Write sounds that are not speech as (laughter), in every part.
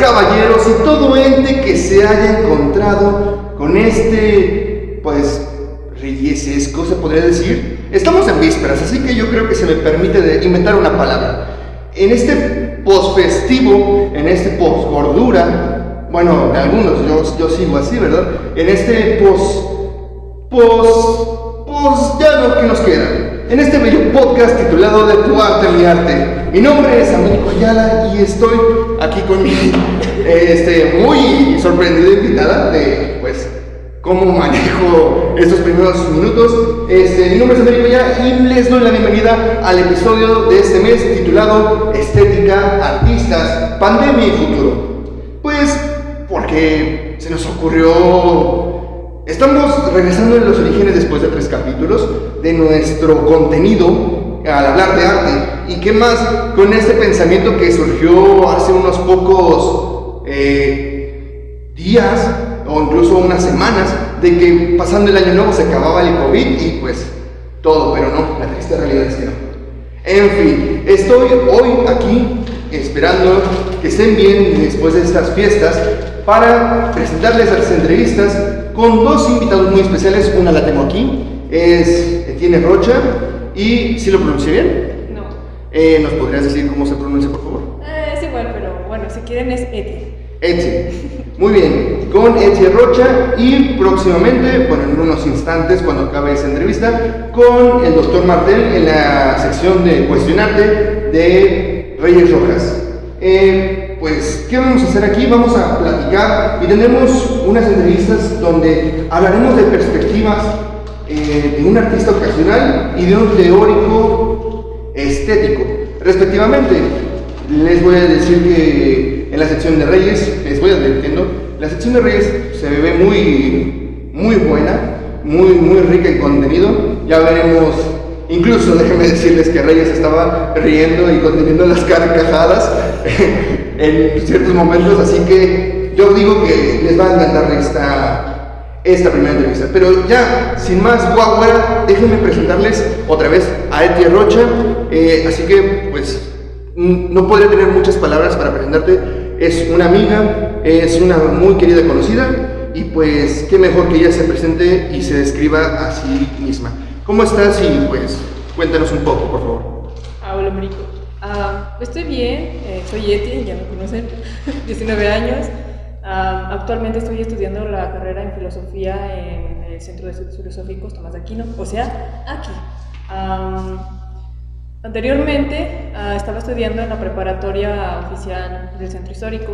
caballeros y todo ente que se haya encontrado con este, pues, reyesesco, se podría decir. Estamos en vísperas, así que yo creo que se me permite inventar una palabra. En este post-festivo, en este post-gordura, bueno, algunos, yo, yo sigo así, ¿verdad? En este post, post, post, ya no, ¿qué nos queda? En este bello podcast titulado De tu arte, mi arte. Mi nombre es Américo Ayala y estoy aquí con mi este, muy sorprendida invitada de, pues, cómo manejo estos primeros minutos. Este, mi nombre es Américo Ayala y les doy la bienvenida al episodio de este mes titulado Estética, Artistas, Pandemia y Futuro. Pues, porque se nos ocurrió Estamos regresando a los orígenes después de tres capítulos de nuestro contenido al hablar de arte. ¿Y qué más con este pensamiento que surgió hace unos pocos eh, días o incluso unas semanas de que pasando el año nuevo se acababa el COVID y pues todo, pero no, la triste realidad es que. En fin, estoy hoy aquí esperando que estén bien después de estas fiestas para presentarles las entrevistas con dos invitados muy especiales. Una la tengo aquí, es Etienne Rocha y ¿sí lo pronuncié bien? No. Eh, ¿Nos podrías decir cómo se pronuncia, por favor? Eh, es igual, pero bueno, si quieren es Eti. Eti. Muy bien, con Eti Rocha y próximamente, bueno, en unos instantes, cuando acabe esa entrevista, con el doctor Martel en la sección de cuestionarte de Reyes Rojas. Eh, pues, ¿qué vamos a hacer aquí? Vamos a platicar y tendremos unas entrevistas donde hablaremos de perspectivas eh, de un artista ocasional y de un teórico estético, respectivamente. Les voy a decir que en la sección de Reyes, les voy advirtiendo, la sección de Reyes se ve muy, muy buena, muy, muy rica en contenido. Ya veremos Incluso (laughs) déjenme decirles que Reyes estaba riendo y conteniendo las carcajadas (laughs) en ciertos momentos, así que yo digo que les va a encantar esta, esta primera entrevista. Pero ya, sin más guagua, déjenme presentarles otra vez a Eti Rocha, eh, así que pues no podría tener muchas palabras para presentarte. Es una amiga, es una muy querida conocida y pues qué mejor que ella se presente y se describa a sí misma. ¿Cómo estás? Y pues cuéntanos un poco, por favor. Ah, hola, Marico. Ah, estoy bien, eh, soy Eti, ya me conocen, (laughs) 19 años. Actualmente estoy estudiando la carrera en filosofía en el Centro de Estudios Filosóficos Tomás de Aquino, o sea, aquí. anteriormente ah, estaba estudiando en la preparatoria oficial del Centro Histórico.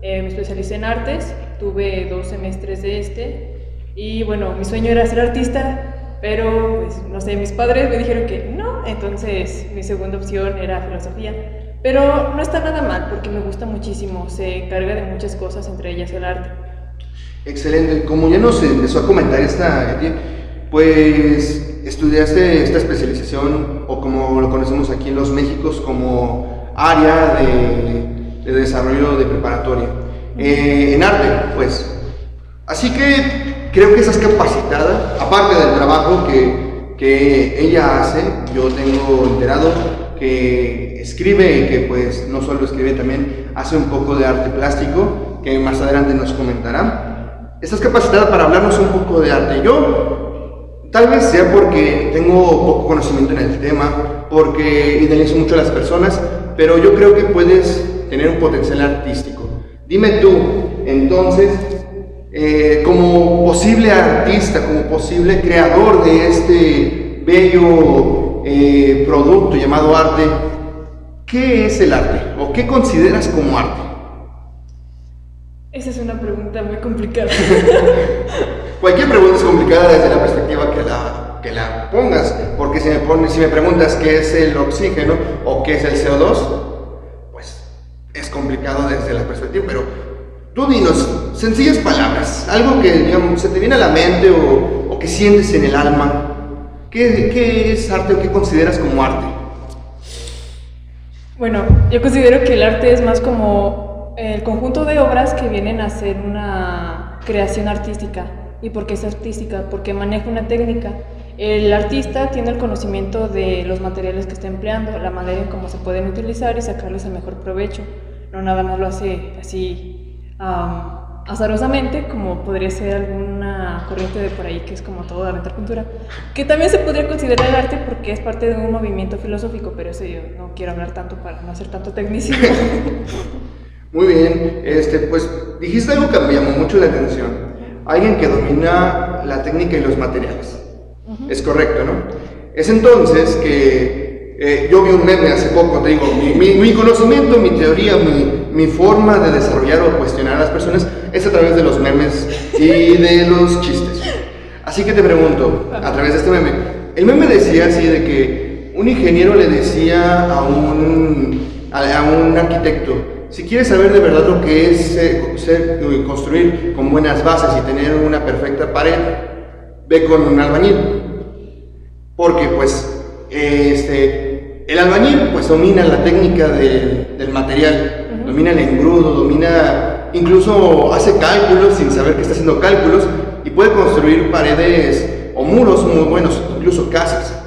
Eh, me especialicé en artes, tuve dos semestres de este y bueno, mi sueño era ser artista, pero, pues, no sé, mis padres me dijeron que no, entonces mi segunda opción era filosofía. Pero no está nada mal porque me gusta muchísimo, se encarga de muchas cosas, entre ellas el arte. Excelente, como ya nos empezó a comentar esta, pues estudiaste esta especialización o como lo conocemos aquí en los Méxicos como área de, desarrollo de preparatoria eh, en arte, pues. Así que creo que estás capacitada, aparte del trabajo que, que ella hace, yo tengo enterado que escribe y que pues no solo escribe, también hace un poco de arte plástico, que más adelante nos comentará. Estás capacitada para hablarnos un poco de arte. Yo, tal vez sea porque tengo poco conocimiento en el tema, porque idealizo mucho a las personas, pero yo creo que puedes tener un potencial artístico. Dime tú, entonces, eh, como posible artista, como posible creador de este bello eh, producto llamado arte, ¿qué es el arte o qué consideras como arte? Esa es una pregunta muy complicada. (laughs) Cualquier pregunta es complicada desde la perspectiva que la, que la pongas, porque si me, pones, si me preguntas qué es el oxígeno o qué es el CO2, pues es complicado desde la perspectiva, pero Tú dinos, sencillas palabras, algo que se te viene a la mente o, que sientes en el alma. ¿Qué, es arte o qué consideras como arte? Bueno, yo considero que el arte es más como el conjunto de obras que vienen a ser una creación artística. ¿Y por qué es artística? Porque maneja una técnica. El artista tiene el conocimiento de los materiales que está empleando, la manera en cómo se pueden utilizar y sacarles el mejor provecho. no nada más lo hace así azarosamente, como podría ser alguna corriente de por ahí que es como todo de aventar pintura, que también se podría considerar arte porque es parte de un movimiento filosófico, pero eso yo no quiero hablar tanto para no hacer tanto tecnicismo. (laughs) Muy bien, este, pues dijiste algo que me llamó mucho la atención. Alguien que domina la técnica y los materiales. Es correcto, ¿no? Es entonces que eh, yo vi un meme hace poco, te digo, mi, conocimiento, mi teoría, mi, mi, forma de desarrollar o cuestionar a las personas es a través de los memes y de los chistes. Así que te pregunto, a través de este meme, el meme decía así de que un ingeniero le decía a un, a un arquitecto, si quieres saber de verdad lo que es eh, construir con buenas bases y tener una perfecta pared, ve con un albañil. Porque pues este, el albañil pues domina la técnica del material, domina el engrudo, domina, incluso hace cálculos sin saber que está haciendo cálculos y puede construir paredes o muros muy buenos, incluso casas.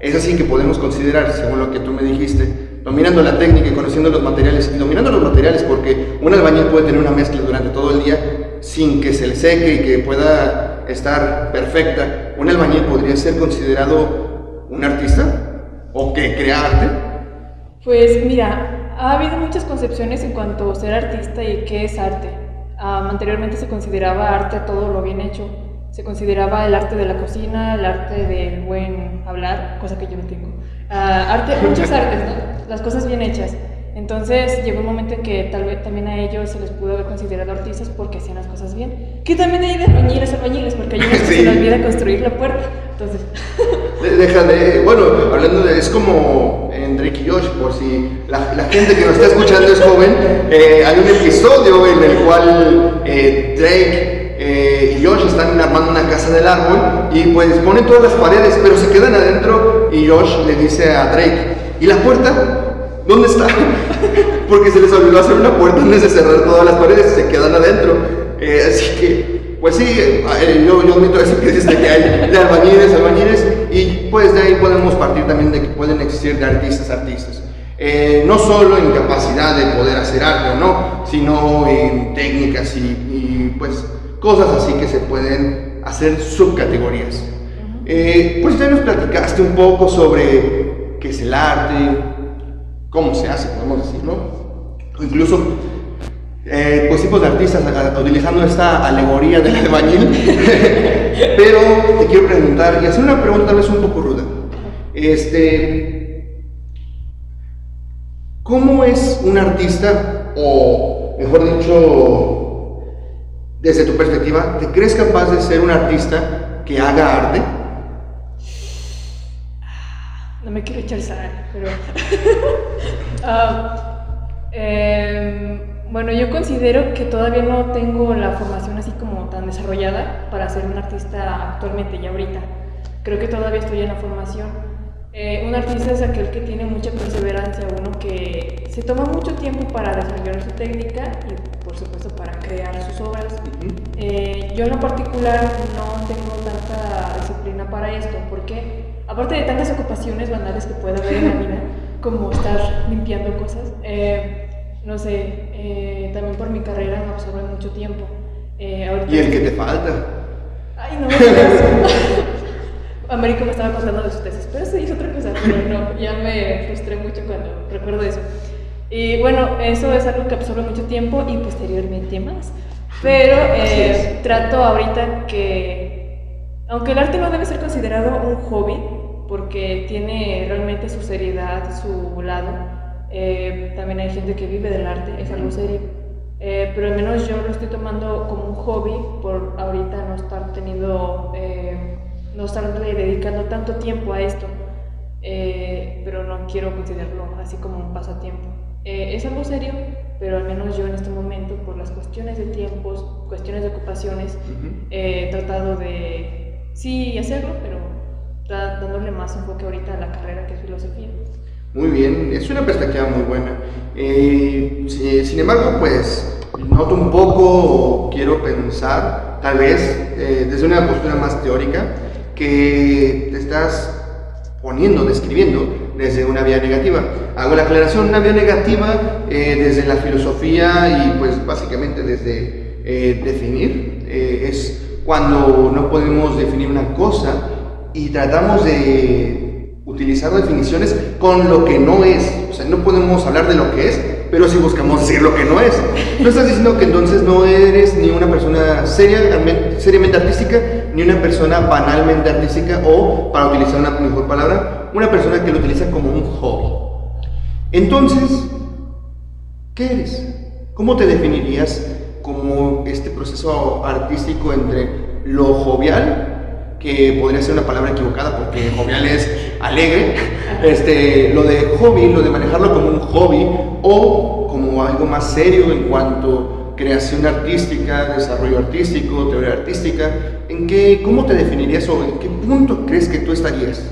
Es así que podemos considerar, según lo que tú me dijiste, dominando la técnica y conociendo los materiales, y dominando los materiales porque un albañil puede tener una mezcla durante todo el día sin que se le seque y que pueda estar perfecta. Un albañil podría ser considerado un artista o que crea arte. Pues mira, ha habido muchas concepciones en cuanto a ser artista y qué es arte. anteriormente se consideraba arte todo lo bien hecho. Se consideraba el arte de la cocina, el arte del buen hablar, cosa que yo no tengo. arte, muchos (laughs) artes, ¿no? las cosas bien hechas. Entonces llegó un momento en que tal vez también a ellos se les pudo haber considerado artistas porque hacían las cosas bien. Que también hay de albañiles, albañiles, porque hay unos que se les olvida construir la puerta. Entonces. Deja (laughs) de. Bueno, hablando de. Es como en Drake y Josh, por si la, gente que nos está escuchando es joven. Eh, hay un episodio en el cual eh, Drake eh, y Josh están armando una casa del árbol y pues ponen todas las paredes, pero se quedan adentro y Josh le dice a Drake, ¿y la puerta? ¿Dónde está? (laughs) Porque se les olvidó hacer una puerta antes de cerrar todas las paredes y se quedan adentro. Eh, así que, pues sí, eh, yo, yo admito eso que dices que hay de albañiles, albañiles, y pues de ahí podemos partir también de que pueden existir de artistas, artistas. Eh, no solo en capacidad de poder hacer arte o no, sino en técnicas y, pues cosas así que se pueden hacer subcategorías. pues ya nos platicaste un poco sobre qué es el arte, cómo se hace, podemos decirlo. O incluso eh, pues tipos de artistas utilizando esta alegoría del albañil. (laughs) Pero te quiero preguntar, y hacer una pregunta tal vez un poco ruda. Este, ¿Cómo es un artista, o mejor dicho, desde tu perspectiva, ¿te crees capaz de ser un artista que haga arte? No me quiero echar sal, pero... Ah, (laughs) em, bueno, yo considero que todavía no tengo la formación así como tan desarrollada para ser un artista actualmente y ahorita. Creo que todavía estoy en la formación. Eh, un artista es aquel que tiene mucha perseverancia, uno que se toma mucho tiempo para desarrollar su técnica y por supuesto para crear sus obras. Eh, yo en lo particular no tengo tanta disciplina para esto, porque aparte de tantas ocupaciones banales que pueda haber en la vida, como estar limpiando cosas, eh, no sé, eh, también por mi carrera me absorbe mucho tiempo. Eh, ¿Y el que te falta? Ay, no, Américo me estaba contando de sus tesis, pero eso es otra cosa, pero no, ya me frustré mucho cuando recuerdo eso. Y bueno, eso es algo que absorbe mucho tiempo y posteriormente más. Pero trato ahorita que, aunque el arte no debe ser considerado un hobby, porque tiene realmente su seriedad, su lado. Eh, también hay gente que vive del arte, es algo serio. Eh, pero al menos yo lo estoy tomando como un hobby por ahorita no estar teniendo, eh, no estar dedicando tanto tiempo a esto. pero no quiero considerarlo así como un pasatiempo. es algo serio, pero al menos yo en este momento, por las cuestiones de tiempos, cuestiones de ocupaciones, he tratado de sí hacerlo, pero dándole más enfoque ahorita a la carrera que es filosofía. Muy bien, es una perspectiva muy buena. Eh, sin embargo, pues noto un poco, quiero pensar, tal vez eh, desde una postura más teórica, que te estás poniendo, describiendo desde una vía negativa. Hago la aclaración, una vía negativa eh, desde la filosofía y pues básicamente desde eh, definir, eh, es cuando no podemos definir una cosa y tratamos de utilizar definiciones con lo que no es. O sea, no podemos hablar de lo que es, pero si buscamos decir lo que no es. No estás diciendo que entonces no eres ni una persona seria, seriamente artística, ni una persona banalmente artística, o, para utilizar una mejor palabra, una persona que lo utiliza como un hobby. Entonces, ¿qué eres? ¿Cómo te definirías como este proceso artístico entre lo jovial, que podría ser una palabra equivocada porque jovial es alegre, (laughs) este, lo de hobby, lo de manejarlo como un hobby o como algo más serio en cuanto creación artística, desarrollo artístico, teoría artística, ¿en qué, ¿cómo te definirías o en qué punto crees que tú estarías?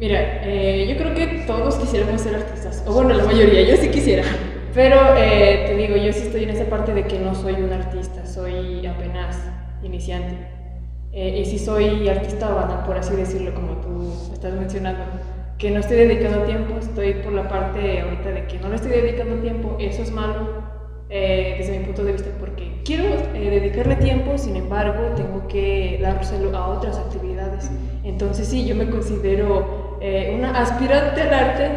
Mira, eh, yo creo que todos quisiéramos ser artistas, o bueno, la mayoría, yo sí quisiera, pero eh, te digo, yo sí estoy en esa parte de que no soy un artista, soy apenas iniciante. Eh, y si soy artista banal, por así decirlo, como tú estás mencionando, que no estoy dedicando tiempo, estoy por la parte ahorita de que no le estoy dedicando tiempo, eso es malo eh, desde mi punto de vista, porque quiero dedicarle tiempo, sin embargo, tengo que dárselo a otras actividades. Entonces sí, yo me considero una aspirante al arte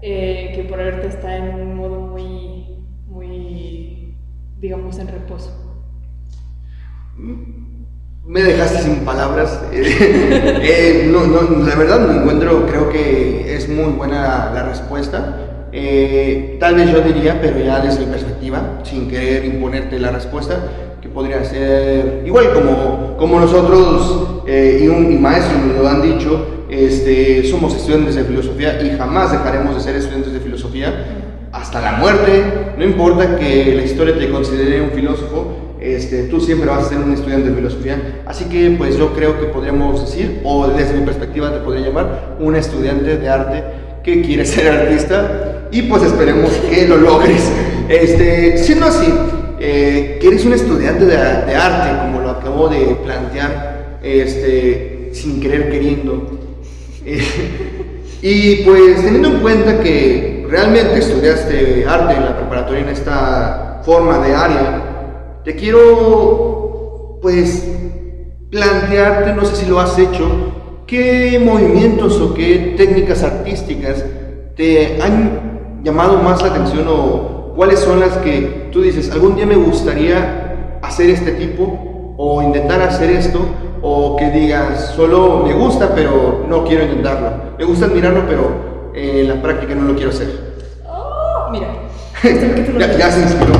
que por ahorita está en un modo muy, muy, digamos, en reposo. Me dejaste sin palabras. (laughs) Eh, no, no, la verdad me encuentro, creo que es muy buena la respuesta. Eh, tal vez yo diría, pero ya desde mi perspectiva, sin querer imponerte la respuesta, que podría ser igual como, como nosotros eh, y un y maestro me lo han dicho, este, somos estudiantes de filosofía y jamás dejaremos de ser estudiantes de filosofía hasta la muerte, no importa que la historia te considere un filósofo, este, tú siempre vas a ser un estudiante de filosofía. Así que pues yo creo que podríamos decir, o desde mi perspectiva te podría llamar, un estudiante de arte que quiere (laughs) ser artista y pues esperemos que lo logres. Este, siendo así, eh, que eres un estudiante de, arte, como lo acabo de plantear, este, sin querer queriendo. (laughs) y pues teniendo en cuenta que realmente estudiaste arte en la preparatoria en esta forma de área, te quiero pues plantearte, no sé si lo has hecho, qué movimientos o qué técnicas artísticas te han llamado más la atención o cuáles son las que tú dices, algún día me gustaría hacer este tipo o intentar hacer esto o que digas, solo me gusta pero no quiero intentarlo, me gusta admirarlo pero en la práctica no lo quiero hacer. Oh, mira. (laughs) ya, ya, se inspiró.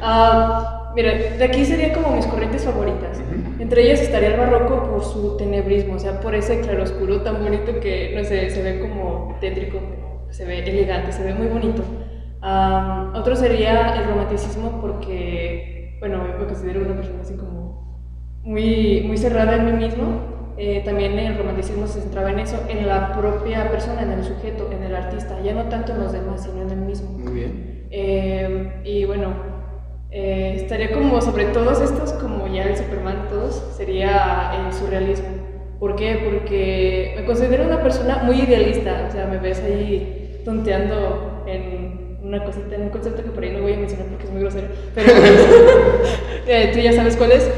uh, (laughs) mira, de aquí serían como mis corrientes favoritas. Entre ellas estaría el barroco por su tenebrismo, o sea, por ese claroscuro tan bonito que, no sé, se ve como tétrico, se ve elegante, se ve muy bonito. Um, otro sería el romanticismo porque, bueno, me considero una persona así como muy, muy cerrada en mí mismo eh, también el romanticismo se centraba en eso, en la propia persona, en el sujeto, en el artista, ya no tanto en los demás, sino en el mismo. Muy bien. Eh, y bueno, eh, estaría como sobre todos estos, como ya el Superman, todos, sería el surrealismo. ¿Por qué? Porque me considero una persona muy idealista, o sea, me ves ahí tonteando en una cosita, un concepto que por ahí no voy a mencionar porque es muy grosero, pero (laughs) tú ya sabes cuál es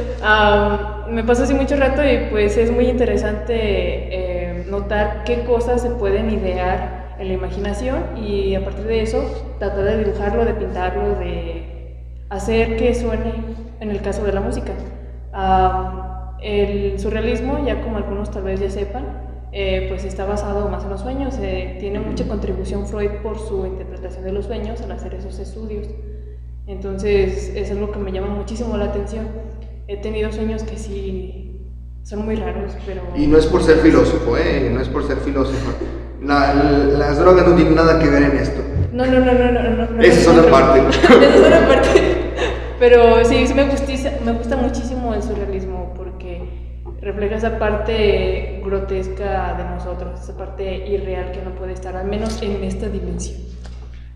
me pasó así mucho rato y pues es muy interesante eh, notar qué cosas se pueden idear en la imaginación y a partir de eso tratar de dibujarlo, de pintarlo, de hacer que suene en el caso de la música. el surrealismo, ya como algunos tal vez ya sepan, eh, pues está basado más en los sueños, eh, tiene mucha contribución Freud por su interpretación de los sueños al hacer esos estudios. Entonces es algo que me llama muchísimo la atención he tenido sueños que sí son muy raros, pero... Y no es por ser filósofo, ¿eh? No es por ser filósofo. las drogas no tienen nada que ver en esto. No, no, no, no, no. no, Esa es una parte. (laughs) Esa es una parte. Pero sí, sí me, me gusta muchísimo el surrealismo porque refleja esa parte grotesca de nosotros, esa parte irreal que no puede estar, al menos en esta dimensión.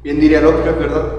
Bien diría Lovecraft, ¿verdad?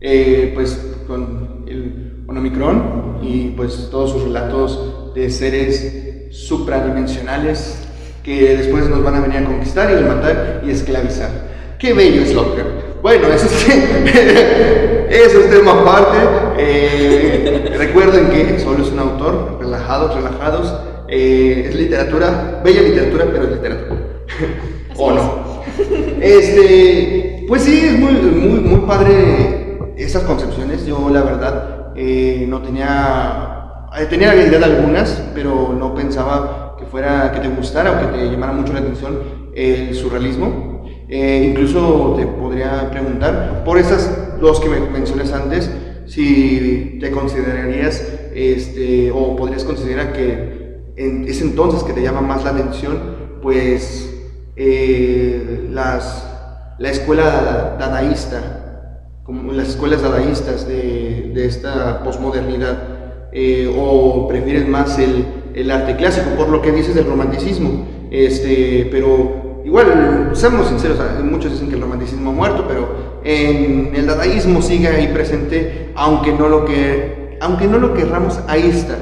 Eh, pues con el Omicron y pues todos sus relatos de seres supradimensionales que después nos van a venir a conquistar y matar y esclavizar. Qué bello es Lovecraft. Bueno, eso es, (laughs) eso es tema aparte. Eh, recuerden que solo es un autor, relajados, relajados. Eh, es literatura, bella literatura, pero es literatura. (laughs) ¿O no? (laughs) Este, pues sí, es muy, muy, muy padre esas concepciones. Yo, la verdad, eh, no tenía, tenía la idea de algunas, pero no pensaba que fuera, que te gustara o que te llamara mucho la atención el surrealismo. Eh, incluso te podría preguntar, por esas dos que me mencionas antes, si te considerarías este, o podrías considerar que es entonces que te llama más la atención, pues eh, las, la escuela dadaísta, como las escuelas dadaístas de, de esta posmodernidad, eh, o prefieres más el, el, arte clásico, por lo que dices del romanticismo, este, pero igual, seamos sinceros, muchos dicen que el romanticismo ha muerto, pero en el dadaísmo sigue ahí presente, aunque no lo, que, aunque no lo querramos, ahí está.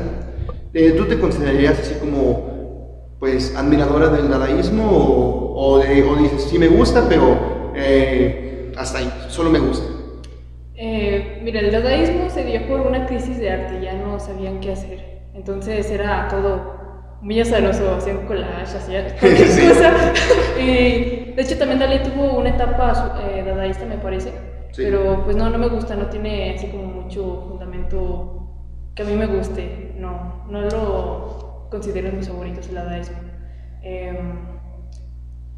Eh, ¿Tú te considerarías así como, pues, admiradora del dadaísmo o, dices, sí me gusta, pero eh, hasta ahí, solo me gusta? Eh, mira, el dadaísmo se dio por una crisis de arte, ya no sabían qué hacer. Entonces era todo muy azaroso, hacían collage, hacían (laughs) cualquier cosa. (laughs) y de hecho también Dalí tuvo una etapa eh, dadaísta, me parece. Pero pues no, no me gusta, no tiene así como mucho fundamento que a mí me guste. No, no lo considero mis favoritos el dadaísmo. Em,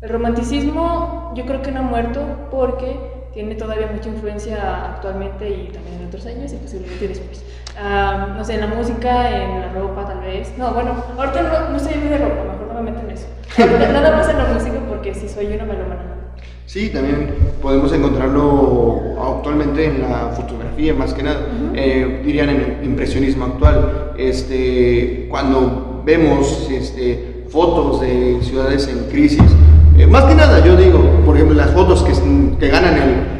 el romanticismo yo creo que no ha muerto porque tiene todavía mucha influencia actualmente y también en otros años y posiblemente después. no sé, en la música, en la ropa tal vez. No, bueno, ahorita no, no muy de ropa, mejor no me meto en eso. Nada más en la música porque si soy una melómana. Sí, también podemos encontrarlo actualmente en la fotografía, más que nada, eh, dirían en el impresionismo actual. Este, cuando vemos este, fotos de ciudades en crisis, eh, más que nada, yo digo, por ejemplo, las fotos que, que ganan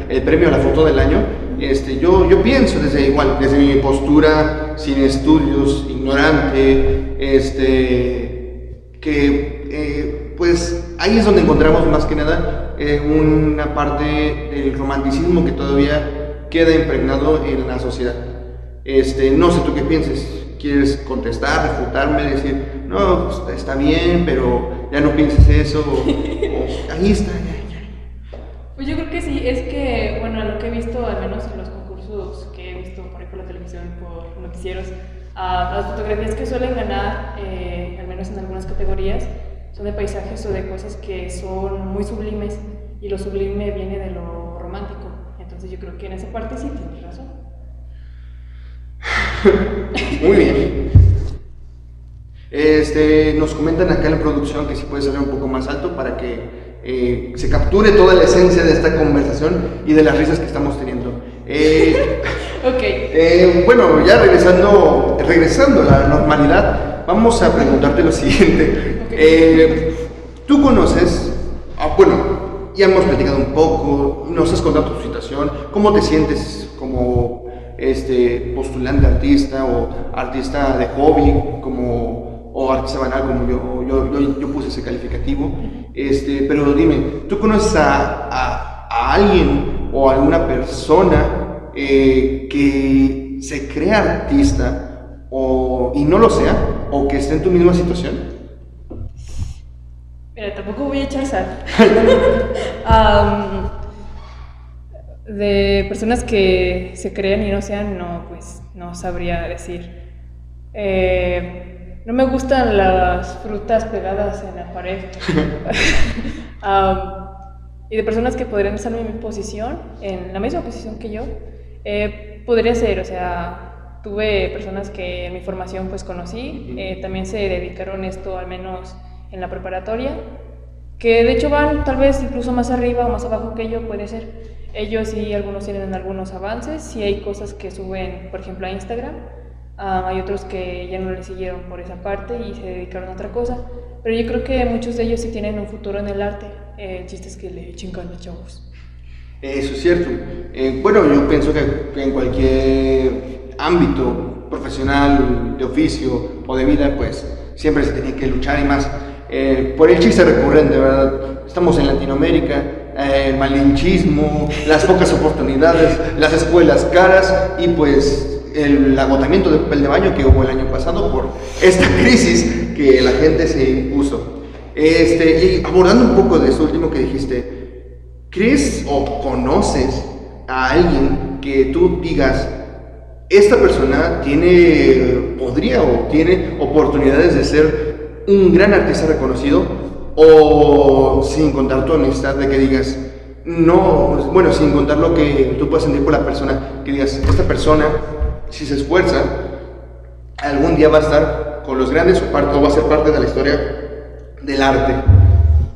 el, el, premio a la foto del año, este, yo, yo pienso desde igual, desde mi postura, sin estudios, ignorante, este, que eh, pues ahí es donde encontramos más que nada eh, una parte del romanticismo que todavía queda impregnado en la sociedad. Este, no sé tú qué pienses, quieres contestar, refutarme, decir, no, pues, está bien, pero ya no pienses eso, ahí está, Pues yo creo que sí, es que, bueno, lo que he visto, al menos en los concursos que he visto por ahí la televisión, por noticieros, uh, las fotografías que suelen ganar, eh, al menos en algunas categorías, son de paisajes o de cosas que son muy sublimes, y lo sublime viene de lo romántico. Entonces yo creo que en esa parte sí tienes razón. (laughs) Muy bien. Este, nos comentan acá en la producción que si puede ser un poco más alto para que eh, se capture toda la esencia de esta conversación y de las risas que estamos teniendo. (laughs) Eh, eh, bueno, ya regresando, regresando a la normalidad, vamos a preguntarte lo siguiente. Tú conoces, ah, bueno, ya hemos platicado un poco, nos has contado tu situación, cómo te sientes como este, postulante artista o artista de hobby, como, o artista banal, como yo, yo, yo, puse ese calificativo. Este, pero dime, ¿tú conoces a, a, alguien o alguna persona eh, que se crea artista o, y no lo sea, o que esté en tu misma situación? Mira, tampoco voy a echar sal. (laughs) De personas que se crean y no sean, no, pues no sabría decir. Eh, no me gustan las frutas pegadas en la pared. (laughs) y de personas que podrían estar en mi posición, en la misma posición que yo, eh, podría ser, o sea, tuve personas que en mi formación pues conocí, eh, también se dedicaron esto al menos en la preparatoria, que de hecho van tal vez incluso más arriba o más abajo que yo, puede ser. Ellos sí, algunos tienen algunos avances, sí hay cosas que suben, por ejemplo, a Instagram, ah, hay otros que ya no le siguieron por esa parte y se dedicaron a otra cosa, pero yo creo que muchos de ellos sí tienen un futuro en el arte, eh, el chiste es que le echen ganas, chavos. Eso es cierto. Eh, bueno, yo pienso que en cualquier ámbito profesional de oficio o de vida, pues siempre se tenía que luchar y más. Eh, por el chiste recurrente, ¿verdad? Estamos en Latinoamérica, eh, el malinchismo, las pocas oportunidades, las escuelas caras y pues el agotamiento de papel de baño que hubo el año pasado por esta (laughs) crisis que la gente se impuso. Este, y abordando un poco de eso último que dijiste, ¿crees o conoces a alguien que tú digas, esta persona tiene, podría o tiene oportunidades de ser un gran artista reconocido o sin contar tu amistad de que digas, no, bueno, sin contar lo que tú puedas sentir por la persona, que digas, esta persona, si se esfuerza, algún día va a estar con los grandes o, va a ser parte de la historia del arte.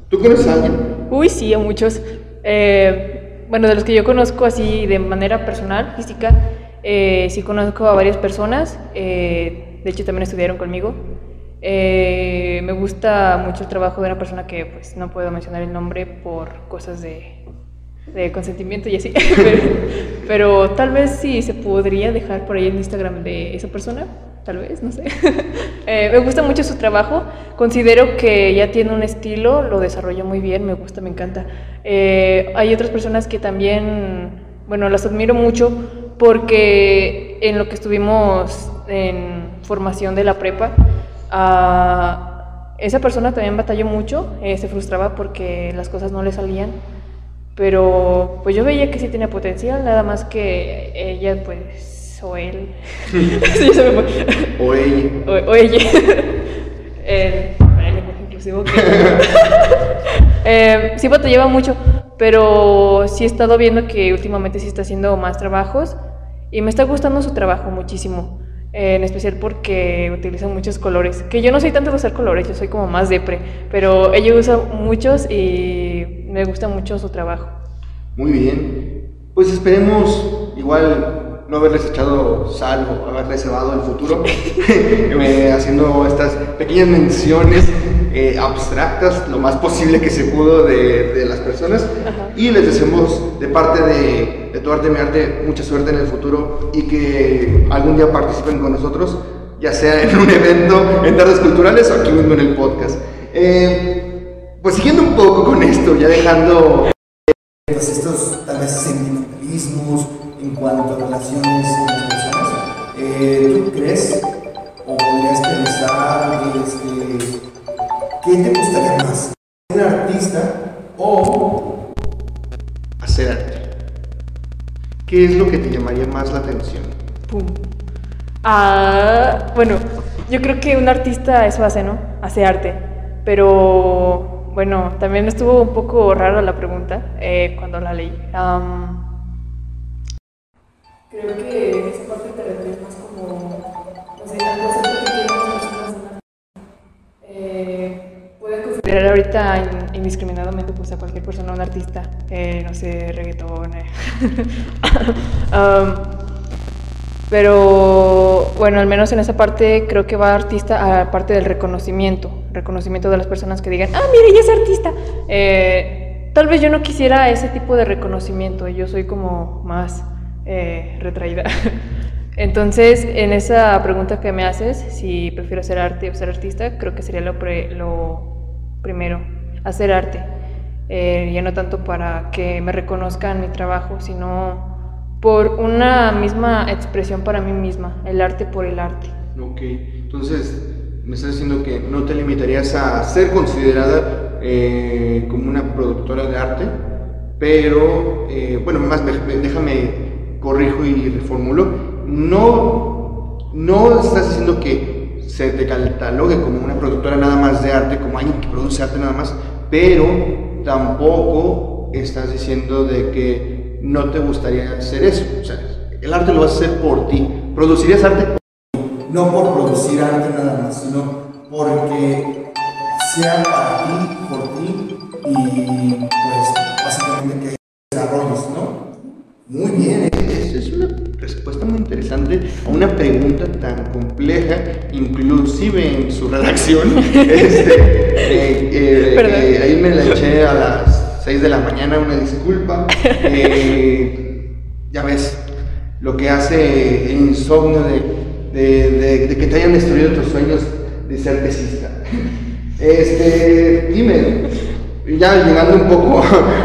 ¿Tú conoces a alguien? Uy, sí, a muchos. Eh, bueno, de los que yo conozco así de manera personal, física, eh, sí conozco a varias personas, eh, de hecho también estudiaron conmigo. Eh, me gusta mucho el trabajo de una persona que pues no puedo mencionar el nombre por cosas de, de consentimiento y así, (laughs) pero, tal vez sí se podría dejar por ahí el Instagram de esa persona, tal vez, no sé. (laughs) me gusta mucho su trabajo, considero que ya tiene un estilo, lo desarrolla muy bien, me gusta, me encanta. hay otras personas que también, bueno, las admiro mucho porque en lo que estuvimos en formación de la prepa, uh, esa persona también batalló mucho, eh, se frustraba porque las cosas no le salían, pero pues yo veía que sí tenía potencial, nada más que ella pues, o él, (laughs) o ella, o, ella, el, lenguaje inclusivo, eh, sí batallaba mucho, pero sí he estado viendo que últimamente sí está haciendo más trabajos y me está gustando su trabajo muchísimo, eh, en especial porque utiliza muchos colores, que yo no soy tanto de usar colores, yo soy como más depre, pero ella usa muchos y me gusta mucho su trabajo. Muy bien, pues esperemos igual no haberles echado sal o haberles cebado el futuro, (laughs) eh, haciendo estas pequeñas menciones eh, abstractas lo más posible que se pudo de, de las personas. Y les deseamos de parte de, de, tu arte, mi arte, mucha suerte en el futuro y que algún día participen con nosotros, ya sea en un evento, en tardes culturales o aquí mismo en el podcast. Eh, pues siguiendo un poco con esto, ya dejando pues estos tal vez sentimentalismos en cuanto a relaciones con las personas, eh, ¿tú crees o podrías pensar este, ¿Qué te gustaría más? ¿Ser artista o hacer arte? ¿Qué es lo que te llamaría más la atención? Pum. Ah, bueno, yo creo que un artista eso hace, ¿no? Hace arte. Pero bueno, también estuvo un poco rara la pregunta eh, cuando la leí. creo que esa parte te refieres más como, no sé, considerar ahorita indiscriminadamente pues a cualquier persona, un artista, eh, no sé, reggaetón. Eh. (laughs) Um, pero bueno, al menos en esa parte creo que va artista a parte del reconocimiento, reconocimiento de las personas que digan, ah, mire, ella es artista. Eh, tal vez yo no quisiera ese tipo de reconocimiento, yo soy como más retraída. (laughs) Entonces, en esa pregunta que me haces, si prefiero ser arte o ser artista, creo que sería lo, lo primero, hacer arte. Eh, ya no tanto para que me reconozcan mi trabajo, sino por una misma expresión para mí misma, el arte por el arte. Ok, entonces me estás diciendo que no te limitarías a ser considerada eh, como una productora de arte, pero, eh, bueno, más déjame corrijo y reformulo, no, no estás diciendo que se te catalogue como una productora nada más de arte, como alguien que produce arte nada más, pero tampoco estás diciendo de que no te gustaría hacer eso. O sea, el arte lo vas a hacer por ti. ¿Producirías arte por No por producir arte nada más, sino porque sea para ti, por ti y pues básicamente que desarrolles, ¿no? Muy bien. Es, es una respuesta muy interesante a una pregunta tan compleja, inclusive en su redacción. (laughs) este, eh, eh, eh, ahí me la eché a las 6 de la mañana, una disculpa. (laughs) ya ves, lo que hace el insomnio de de, de, que te hayan destruido tus sueños de ser tesista. Este, dime, ya llegando un poco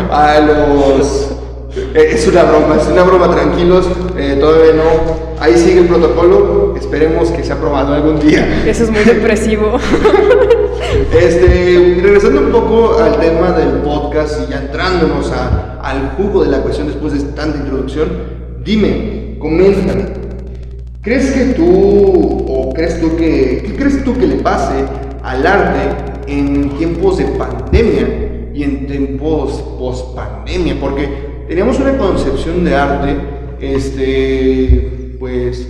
a los... Eh, es una broma, es una broma, tranquilos, eh, todavía no. Ahí sigue el protocolo, esperemos que sea aprobado algún día. Eso es muy depresivo. (laughs) Este, regresando un poco al tema del podcast y ya entrándonos al jugo de la cuestión después de tanta introducción, dime, coméntame, ¿crees que tú, o crees tú que, qué crees tú que le pase al arte en tiempos de pandemia y en tiempos post pandemia? Porque teníamos una concepción de arte, este, pues,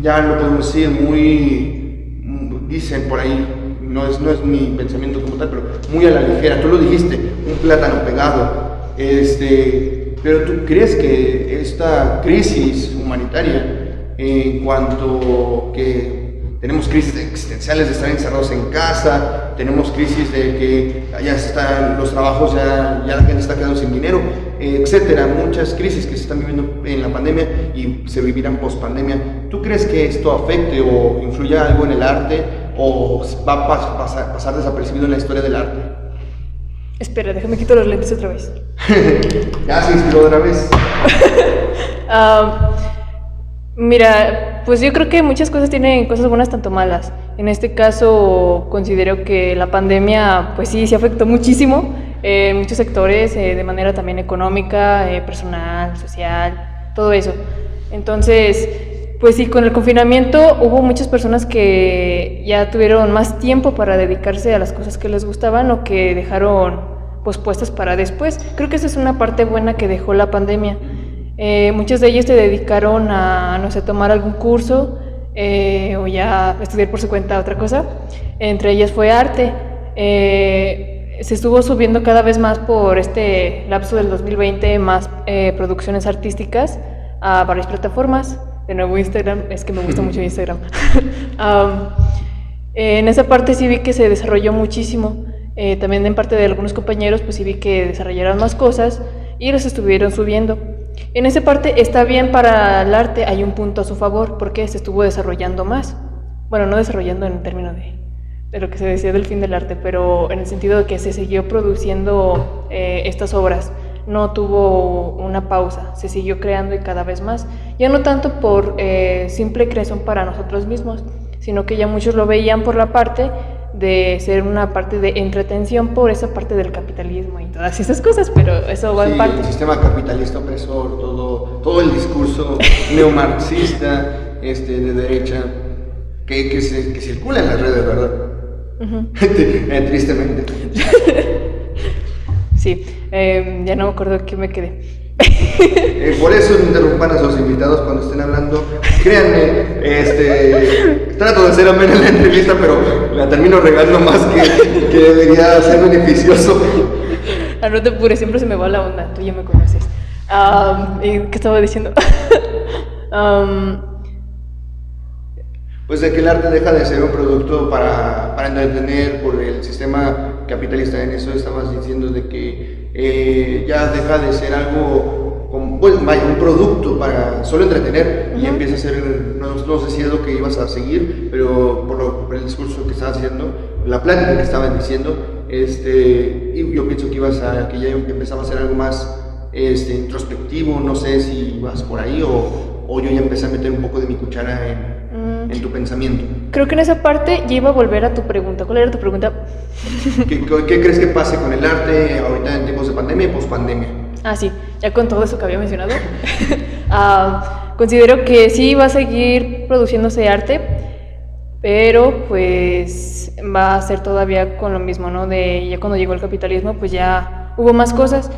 ya lo podemos decir, muy, dicen por ahí, no es, no es mi pensamiento como tal, pero muy a la ligera. Tú lo dijiste, un plátano pegado. Este, pero tú crees que esta crisis humanitaria, en cuanto que tenemos crisis existenciales de estar encerrados en casa, tenemos crisis de que ya están los trabajos, ya, ya la gente está quedando sin dinero, etcétera, muchas crisis que se están viviendo en la pandemia y se vivirán post pandemia. ¿Tú crees que esto afecte o influya algo en el arte o va a pasar, pasar desapercibido en la historia del arte? Espera, déjame quitar los lentes otra vez. (laughs) ya se inspiró otra vez. (laughs) Ah, mira, pues yo creo que muchas cosas tienen cosas buenas tanto malas. En este caso considero que la pandemia, pues sí, se afectó muchísimo en muchos sectores, eh, de manera también económica, eh, personal, social, todo eso. Entonces, pues sí, con el confinamiento hubo muchas personas que ya tuvieron más tiempo para dedicarse a las cosas que les gustaban o que dejaron pospuestas para después. Creo que esa es una parte buena que dejó la pandemia. Eh, muchos de ellos se dedicaron a, no sé, tomar algún curso eh, o ya estudiar por su cuenta otra cosa. Entre ellas fue arte. Eh, se estuvo subiendo cada vez más por este lapso del 2020 más producciones artísticas a varias plataformas de nuevo Instagram, es que me gusta (laughs) mucho Instagram. (laughs) en esa parte sí vi que se desarrolló muchísimo. Eh, también en parte de algunos compañeros, pues sí vi que desarrollaron más cosas y los estuvieron subiendo. En esa parte está bien para el arte, hay un punto a su favor porque se estuvo desarrollando más. Bueno, no desarrollando en términos de, de lo que se decía del fin del arte, pero en el sentido de que se siguió produciendo eh, estas obras no tuvo una pausa, se siguió creando y cada vez más. Ya no tanto por eh, simple creación para nosotros mismos, sino que ya muchos lo veían por la parte de ser una parte de entretención por esa parte del capitalismo y todas esas cosas, pero eso va en parte. El sistema capitalista opresor, todo, todo el discurso neomarxista este, de derecha que, que, se, que circula en las redes, ¿verdad? Eh, (laughs) tristemente. (laughs) Sí, eh, ya no me acuerdo qué me quedé. Eh, por eso interrumpan a sus invitados cuando estén hablando. Créanme, este, trato de ameno en la entrevista, pero la termino regando más que, que debería ser beneficioso. Ah, no te apures, siempre se me va la onda, tú ya me conoces. ¿Qué estaba diciendo? (laughs) pues de que el arte deja de ser un producto para, para entretener por el sistema capitalista. En eso estabas diciendo de que eh, ya deja de ser algo, como, pues, un producto para solo entretener y empieza a ser, no, no, sé si es lo que ibas a seguir, pero por, lo, por el discurso que estabas haciendo, la plática que estaban diciendo, este, y yo pienso que ibas a, que ya empezaba a ser algo más este, introspectivo, no sé si ibas por ahí o, o yo ya empecé a meter un poco de mi cuchara en, en tu pensamiento. Creo que en esa parte ya iba a volver a tu pregunta. ¿Cuál era tu pregunta? ¿Qué, qué crees que pase con el arte ahorita en tiempos de pandemia y pospandemia? Ah, sí, ya con todo eso que había mencionado. (laughs) Ah, considero que sí va a seguir produciéndose arte, pero pues va a ser todavía con lo mismo, ¿no? De ya cuando llegó el capitalismo, pues ya hubo más cosas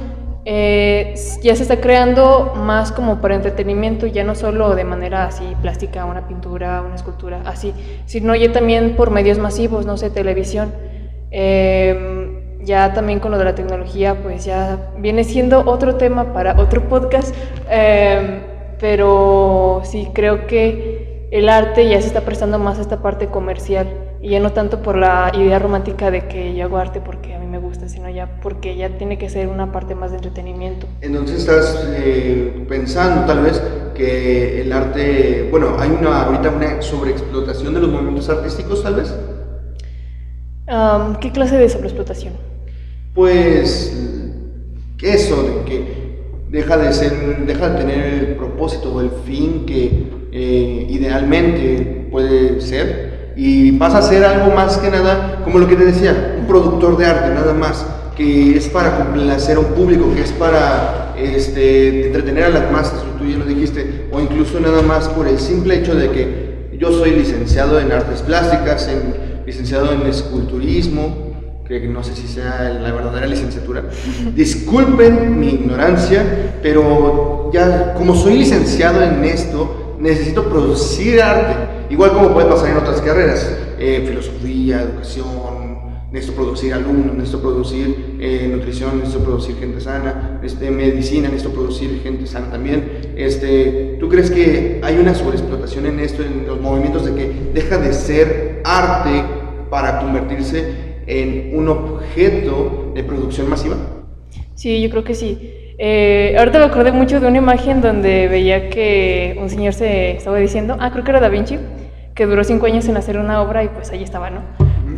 eh, ya se está creando más como para entretenimiento, ya no solo de manera así plástica, una pintura, una escultura, así, sino ya también por medios masivos, no sé, televisión. Em, ya también con lo de la tecnología, pues ya viene siendo otro tema para otro podcast, em, pero sí creo que el arte ya se está prestando más a esta parte comercial y ya no tanto por la idea romántica de que yo hago arte porque a mí me gusta, sino ya porque ya tiene que ser una parte más de entretenimiento. Entonces estás eh, pensando tal vez que el arte, bueno, hay una ahorita una sobreexplotación de los movimientos artísticos tal vez. ¿Qué clase de sobreexplotación? Pues eso de que deja de ser, deja de tener el propósito o el fin que eh, idealmente puede ser y pasa a ser algo más que nada, como lo que te decía, un productor de arte, nada más, que es para complacer a un público, que es para este, entretener a las masas, tú ya lo dijiste, o incluso nada más por el simple hecho de que yo soy licenciado en artes plásticas, en, licenciado en esculturismo, que no sé si sea la verdadera licenciatura. Disculpen mi ignorancia, pero ya como soy licenciado en esto, necesito producir arte, igual como puede pasar en otras carreras, eh, filosofía, educación, necesito producir alumnos, necesito producir eh, nutrición, necesito producir gente sana, este, medicina, necesito producir gente sana también. Este, ¿Tú crees que hay una sobreexplotación en esto, en los movimientos de que deja de ser arte para convertirse en un objeto de producción masiva? Sí, yo creo que sí. Eh, ahorita me acordé mucho de una imagen donde veía que un señor se estaba diciendo, ah, creo que era Da Vinci, que duró cinco años en hacer una obra y pues ahí estaba, ¿no?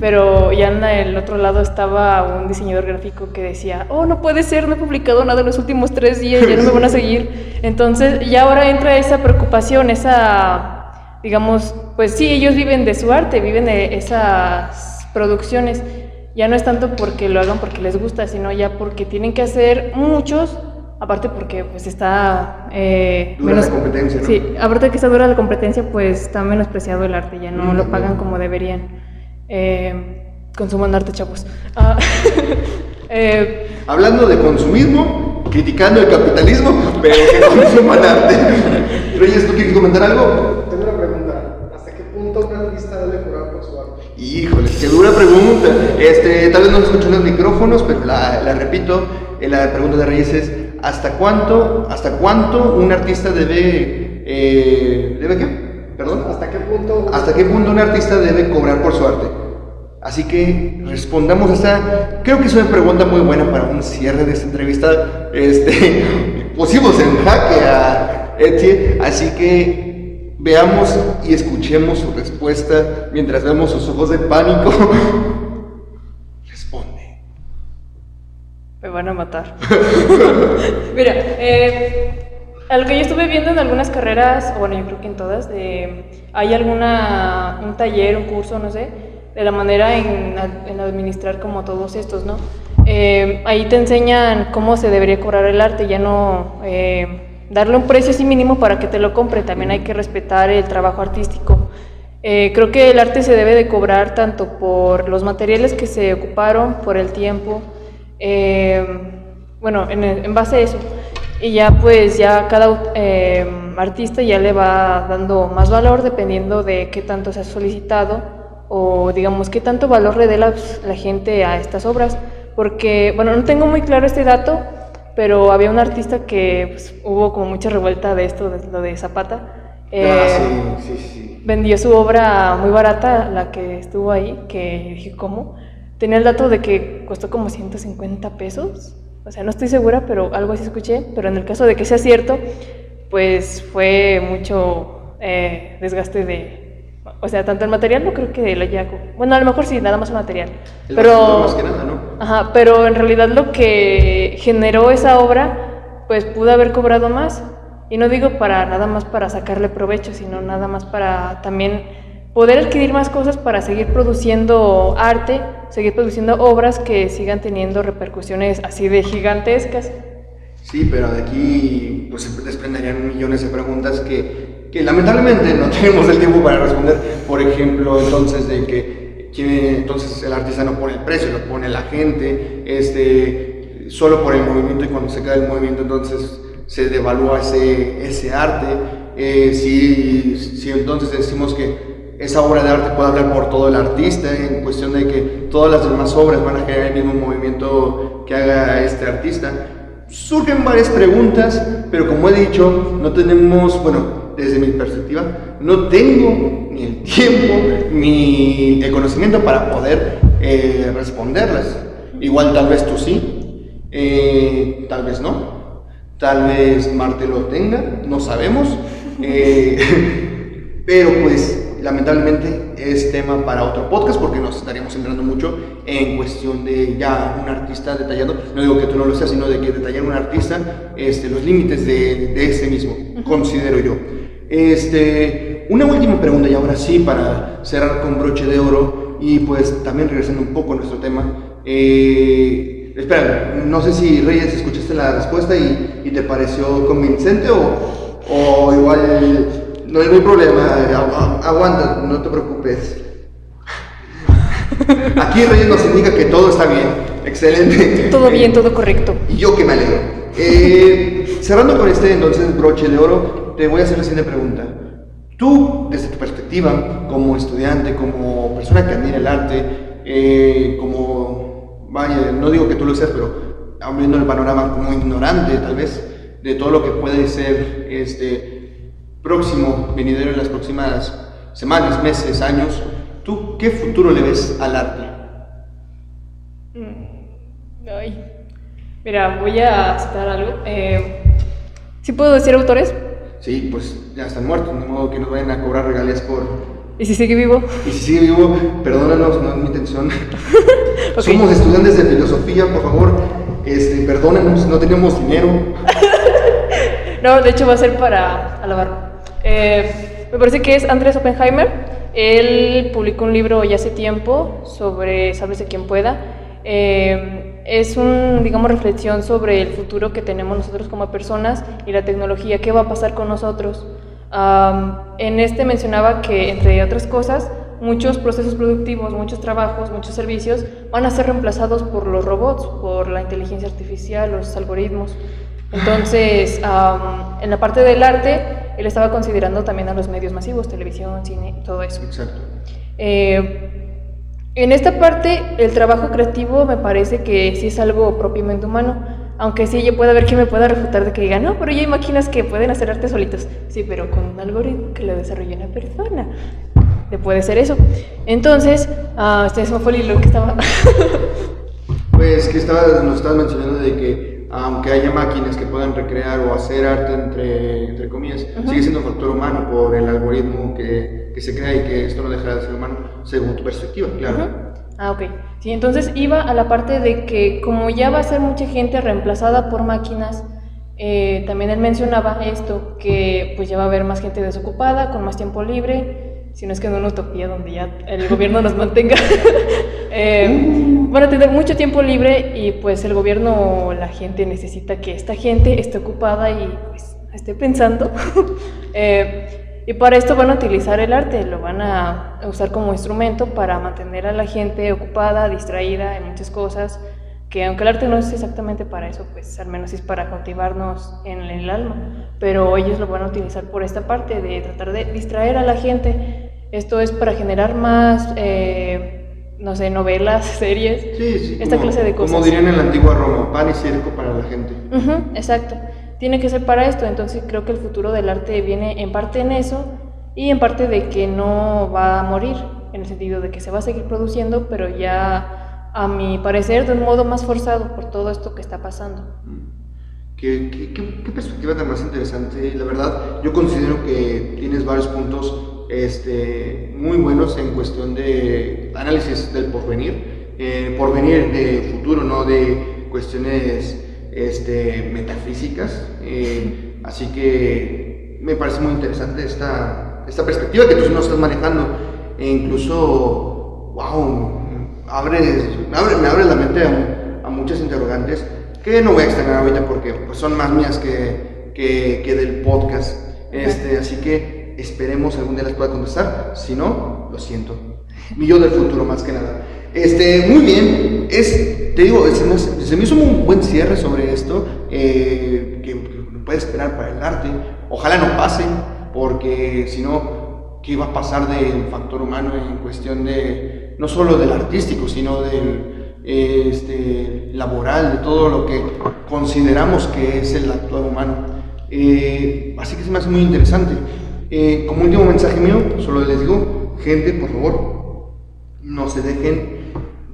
Pero ya en el otro lado estaba un diseñador gráfico que decía, oh, no puede ser, no he publicado nada en los últimos tres días, ya no me van a seguir. (laughs) Entonces, ya ahora entra esa preocupación, esa, digamos, pues sí, ellos viven de su arte, viven de esas producciones. Ya no es tanto porque lo hagan porque les gusta, sino ya porque tienen que hacer muchos, aparte porque pues está... Eh, dura la competencia, Sí, aparte de que está dura la competencia, pues está menospreciado el arte, ya no lo pagan como deberían. Eh, consuman arte, chavos. Ah, (laughs) eh, Hablando de consumismo, criticando el capitalismo, pero que consuman arte. (laughs) Reyes, ¿tú quieres comentar algo? Qué dura pregunta. Este, tal vez no se escuchan los micrófonos, pero la, la repito. La pregunta de Reyes es, ¿hasta cuánto, hasta cuánto un artista debe... Eh, ¿Debe qué? ¿Perdón? ¿Hasta qué punto? ¿Hasta qué punto un artista debe cobrar por su arte? Así que respondamos a esta, creo que es una pregunta muy buena para un cierre de esta entrevista. Este, (laughs) pusimos en jaque a Etienne, así que Veamos y escuchemos su respuesta mientras vemos sus ojos de pánico. (laughs) Responde. Me van a matar. (laughs) Mira, eh, a lo que yo estuve viendo en algunas carreras, o bueno, yo creo que en todas, hay alguna, un taller, un curso, no sé, de la manera en, administrar como todos estos, ¿no? Eh, ahí te enseñan cómo se debería cobrar el arte, ya no... Darle un precio así mínimo para que te lo compre, también hay que respetar el trabajo artístico. Eh, creo que el arte se debe de cobrar tanto por los materiales que se ocuparon, por el tiempo, eh, bueno, en, base a eso. Y ya pues ya cada eh, artista ya le va dando más valor dependiendo de qué tanto se ha solicitado o digamos qué tanto valor le dé la, la gente a estas obras. Porque, bueno, no tengo muy claro este dato, pero había un artista que pues, hubo como mucha revuelta de esto, de lo de Zapata. Ah, eh, sí, sí, sí. Vendió su obra muy barata, la que estuvo ahí, que dije, ¿cómo? Tenía el dato de que costó como 150 pesos. O sea, no estoy segura, pero algo así escuché. Pero en el caso de que sea cierto, pues fue mucho eh, desgaste de, o sea, tanto el material no creo que lo haya... Bueno, a lo mejor sí, nada más el material. pero... Más que nada, ¿no? Ajá, pero en realidad lo que generó esa obra, pues pudo haber cobrado más. Y no digo para nada más para sacarle provecho, sino nada más para también poder adquirir más cosas para seguir produciendo arte, seguir produciendo obras que sigan teniendo repercusiones así de gigantescas. Sí, pero de aquí pues se desprenderían millones de preguntas que que lamentablemente no (laughs) tenemos el tiempo para responder, por ejemplo, entonces de que entonces el artista no pone el precio, lo pone la gente, este, solo por el movimiento y cuando se cae el movimiento entonces se devalúa ese, ese arte. Eh, si, si entonces decimos que esa obra de arte puede hablar por todo el artista, en cuestión de que todas las demás obras van a generar el mismo movimiento que haga este artista, surgen varias preguntas, pero como he dicho, no tenemos, bueno, desde mi perspectiva, no tengo ni el tiempo ni el conocimiento para poder eh, responderlas. Igual tal vez tú sí, eh, tal vez no, tal vez Marte lo tenga, no sabemos, eh, (laughs) pero pues lamentablemente es tema para otro podcast porque nos estaríamos centrando mucho en cuestión de ya un artista detallando, no digo que tú no lo seas, sino de que detallar un artista este, los límites de, de ese mismo, considero yo. Este, una última pregunta y ahora sí para cerrar con broche de oro y pues también regresando un poco a nuestro tema. Eh, espera, no sé si Reyes escuchaste la respuesta y, y te pareció convincente o, o igual no hay ningún problema, aguanta, no te preocupes. (laughs) Aquí Reyes nos indica que todo está bien, excelente. Todo bien, todo correcto. Y yo que me alegro. Eh, cerrando con este entonces broche de oro, te voy a hacer la siguiente pregunta. Tú, desde tu perspectiva, como estudiante, como persona que admira el arte, eh, como, vaya, no digo que tú lo seas, pero abriendo el panorama como ignorante tal vez de todo lo que puede ser este próximo, venidero en las próximas semanas, meses, años, ¿tú qué futuro le ves al arte? Mm, ay. Mira, voy a citar algo. Eh, ¿Sí puedo decir autores? Sí, pues ya están muertos, de modo que nos vayan a cobrar regalías por... ¿Y si sigue vivo? Y si sigue vivo, perdónanos, no es mi intención. (laughs) Somos estudiantes de filosofía, por favor, este, perdónanos, no tenemos dinero. (laughs) no, de hecho va a ser para alabar. Eh, me parece que es Andrés Oppenheimer. Él publicó un libro ya hace tiempo sobre Sálvese quien pueda. Eh, es un, digamos, reflexión sobre el futuro que tenemos nosotros como personas y la tecnología, qué va a pasar con nosotros. en este mencionaba que, entre otras cosas, muchos procesos productivos, muchos trabajos, muchos servicios van a ser reemplazados por los robots, por la inteligencia artificial, los algoritmos. Entonces, en la parte del arte, él estaba considerando también a los medios masivos, televisión, cine, todo eso. Exacto. Eh, en esta parte, el trabajo creativo me parece que sí es algo propiamente humano, aunque sí yo pueda ver que me pueda refutar de que diga, no, pero ya hay máquinas que pueden hacer arte solitos. Sí, pero con un algoritmo que lo desarrolla una persona. Le puede ser eso. Entonces, uh, este fue lo que estaba... (laughs) pues que estaba, nos estabas mencionando de que aunque haya máquinas que puedan recrear o hacer arte entre, entre comillas, sigue siendo un factor humano por el algoritmo que que se crea y que esto no dejará de ser humano, según tu perspectiva, claro. Ah, ok. Sí, entonces iba a la parte de que como ya va a ser mucha gente reemplazada por máquinas, eh, también él mencionaba esto, que pues ya va a haber más gente desocupada, con más tiempo libre, si no es que en una utopía donde ya el gobierno nos mantenga. (laughs) eh. Van a tener mucho tiempo libre y pues el gobierno, la gente necesita que esta gente esté ocupada y pues esté pensando. (laughs) eh, y para esto van a utilizar el arte, lo van a usar como instrumento para mantener a la gente ocupada, distraída en muchas cosas, que aunque el arte no es exactamente para eso, pues al menos es para cautivarnos en el alma, pero ellos lo van a utilizar por esta parte de tratar de distraer a la gente. Esto es para generar más, eh, no sé, novelas, (laughs) series, esta clase de cosas. Como dirían en la antigua Roma, pan y circo para la gente. exacto tiene que ser para esto. Entonces creo que el futuro del arte viene en parte en eso y en parte de que no va a morir, en el sentido de que se va a seguir produciendo, pero ya a mi parecer de un modo más forzado por todo esto que está pasando. Mm. ¿Qué, qué, perspectiva tan más interesante? La verdad, yo considero que tienes varios puntos este, muy buenos en cuestión de análisis del porvenir, eh, porvenir de futuro, no de cuestiones este, metafísicas. Eh, así que me parece muy interesante esta, esta perspectiva que tú nos estás manejando. E incluso, wow, abres, abre, me abre la mente a, muchas interrogantes que no voy a extender ahorita porque pues, son más mías que, que, que del podcast. Este, así que esperemos algún día les pueda contestar. Si no, lo siento. Mi yo del futuro más que nada. Este, muy bien, es, te digo, se me, se me hizo un buen cierre sobre esto, eh, que, puede esperar para el arte. Ojalá no pase, porque si no, ¿qué va a pasar del factor humano en cuestión de, no solo del artístico, sino del este, laboral, de todo lo que consideramos que es el actual humano? Eh, así que se me hace muy interesante. Eh, como último mensaje mío, solo les digo, gente, por favor, no se dejen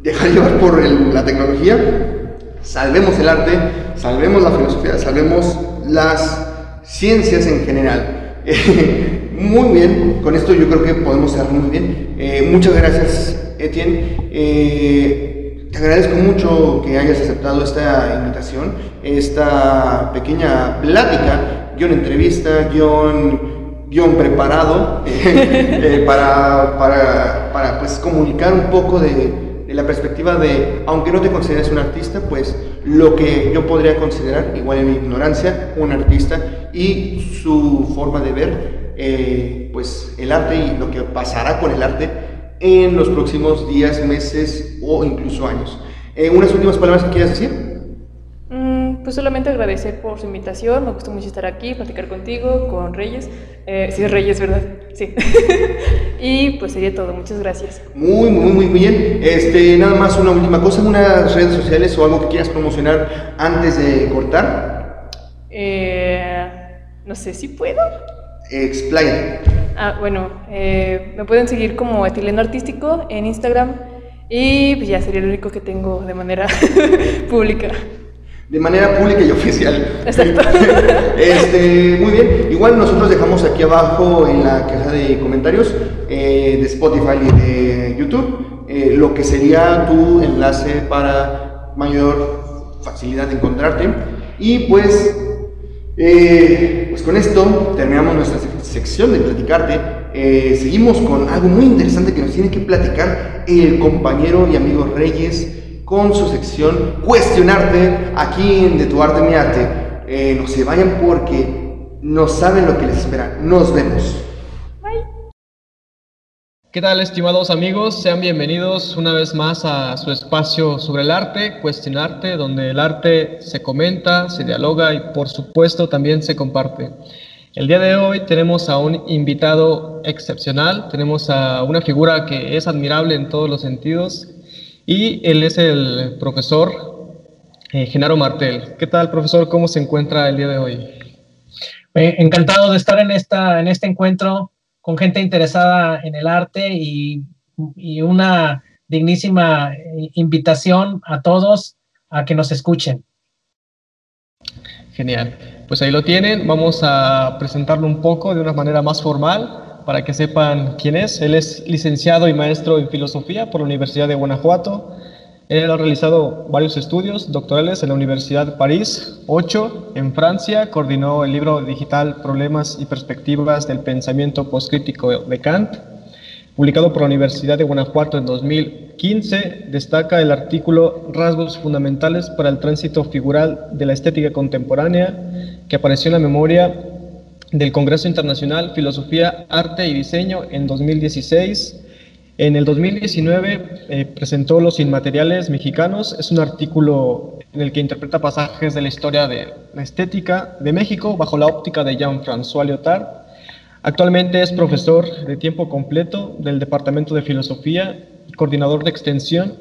dejar (laughs) llevar por la tecnología, salvemos el arte, salvemos la filosofía, salvemos las ciencias en general. (laughs) muy bien, con esto yo creo que podemos cerrar muy bien. Eh, muchas gracias, Etienne. Eh, te agradezco mucho que hayas aceptado esta invitación, esta pequeña plática, guion entrevista, guion, guion preparado, (laughs) eh, para, para, para pues, comunicar un poco de, de la perspectiva de, aunque no te consideres un artista, pues lo que yo podría considerar, igual en mi ignorancia, un artista y su forma de ver eh, pues el arte y lo que pasará con el arte en los próximos días, meses o incluso años. Eh, ¿Unas últimas palabras que quieras decir? Pues solamente agradecer por su invitación, me gustó mucho estar aquí, platicar contigo, con Reyes. Eh, sí, es Reyes, ¿verdad? Sí. (laughs) y pues sería todo, muchas gracias. Muy, muy, muy bien. Este, nada más una última cosa, unas redes sociales o algo que quieras promocionar antes de cortar. Eh, no sé si puedo. Explain. Ah, bueno, eh, me pueden seguir como Estileno Artístico en Instagram y pues ya sería lo único que tengo de manera (laughs) pública de manera pública y oficial. Exacto. (laughs) Este, muy bien. Igual nosotros dejamos aquí abajo en la caja de comentarios eh, de Spotify y de YouTube eh, lo que sería tu enlace para mayor facilidad de encontrarte. Y pues, eh, pues con esto terminamos nuestra sección de platicarte. seguimos con algo muy interesante que nos tiene que platicar el compañero y amigo Reyes con su sección Cuestionarte aquí en De tu arte mi arte. Eh, no se vayan porque no saben lo que les espera. Nos vemos. ¿Qué tal estimados amigos? Sean bienvenidos una vez más a su espacio sobre el arte, Cuestionarte, donde el arte se comenta, se dialoga y por supuesto también se comparte. El día de hoy tenemos a un invitado excepcional, tenemos a una figura que es admirable en todos los sentidos, y él es el profesor eh, Genaro Martel. ¿Qué tal, profesor? ¿Cómo se encuentra el día de hoy? Eh, encantado de estar en, esta, en este encuentro con gente interesada en el arte y, y una dignísima eh, invitación a todos a que nos escuchen. Genial. Pues ahí lo tienen. Vamos a presentarlo un poco de una manera más formal para que sepan quién es. Él es licenciado y maestro en filosofía por la Universidad de Guanajuato. Él ha realizado varios estudios doctorales en la Universidad de París, ocho en Francia, coordinó el libro digital Problemas y Perspectivas del Pensamiento Postcrítico de Kant, publicado por la Universidad de Guanajuato en 2015, destaca el artículo Rasgos fundamentales para el tránsito figural de la estética contemporánea, que apareció en la memoria del Congreso Internacional Filosofía, Arte y Diseño en 2016. En el 2019 eh, presentó Los Inmateriales Mexicanos. Es un artículo en el que interpreta pasajes de la historia de la estética de México bajo la óptica de Jean-François Lyotard. Actualmente es profesor de tiempo completo del Departamento de Filosofía y coordinador de extensión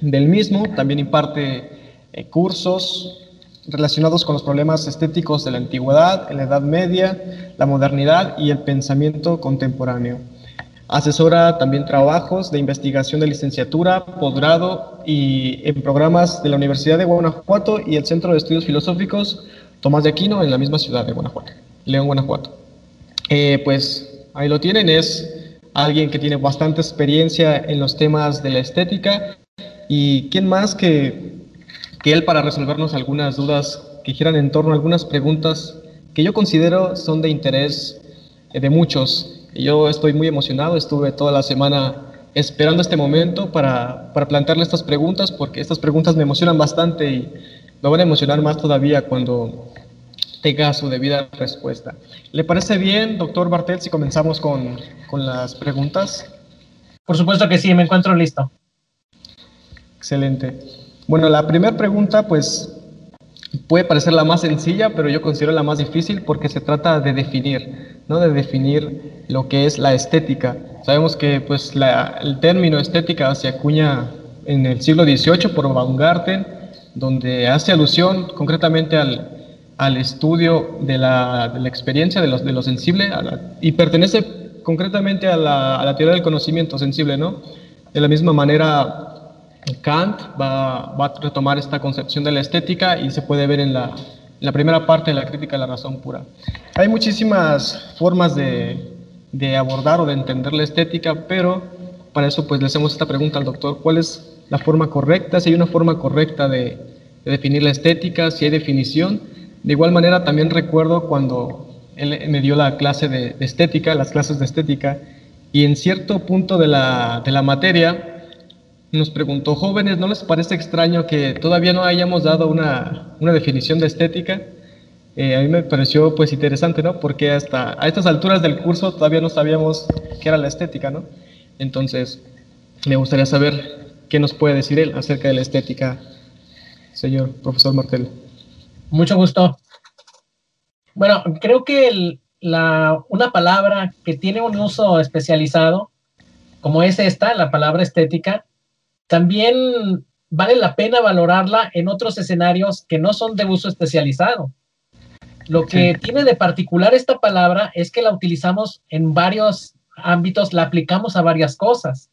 del mismo. También imparte eh, cursos, relacionados con los problemas estéticos de la antigüedad, en la Edad Media, la modernidad y el pensamiento contemporáneo. Asesora también trabajos de investigación de licenciatura, posgrado y en programas de la Universidad de Guanajuato y el Centro de Estudios Filosóficos Tomás de Aquino en la misma ciudad de Guanajuato, León, Guanajuato. Eh, pues ahí lo tienen, es alguien que tiene bastante experiencia en los temas de la estética y quién más que que él para resolvernos algunas dudas que giran en torno a algunas preguntas que yo considero son de interés eh, de muchos. Yo estoy muy emocionado, estuve toda la semana esperando este momento para, para plantearle estas preguntas, porque estas preguntas me emocionan bastante y me van a emocionar más todavía cuando tenga su debida respuesta. ¿Le parece bien, doctor Bartel, si comenzamos con, con las preguntas? Por supuesto que sí, me encuentro listo. Excelente. Bueno, la primera pregunta, pues, puede parecer la más sencilla, pero yo considero la más difícil porque se trata de definir, ¿no? De definir lo que es la estética. Sabemos que, pues, el término estética se acuña en el siglo XVIII por Baumgarten, donde hace alusión concretamente al, al estudio de la, de la experiencia, de, los, de lo sensible, y pertenece concretamente a la, a la, teoría del conocimiento sensible, ¿no? De la misma manera, Kant va, va, a retomar esta concepción de la estética y se puede ver en la, la primera parte de la crítica de la razón pura. Hay muchísimas formas de, de abordar o de entender la estética, pero para eso pues le hacemos esta pregunta al doctor, ¿cuál es la forma correcta? Si hay una forma correcta de, de definir la estética, si hay definición. De igual manera también recuerdo cuando él me dio la clase de, de estética, las clases de estética, y en cierto punto de la, de la materia nos preguntó, jóvenes, ¿no les parece extraño que todavía no hayamos dado una, una definición de estética? Eh, a mí me pareció pues interesante, ¿no? Porque hasta a estas alturas del curso todavía no sabíamos qué era la estética, ¿no? Entonces, me gustaría saber qué nos puede decir él acerca de la estética, señor profesor Martel. Mucho gusto. Bueno, creo que la, una palabra que tiene un uso especializado, como es esta, la palabra estética, también vale la pena valorarla en otros escenarios que no son de uso especializado. Lo que sí. tiene de particular esta palabra es que la utilizamos en varios ámbitos, la aplicamos a varias cosas.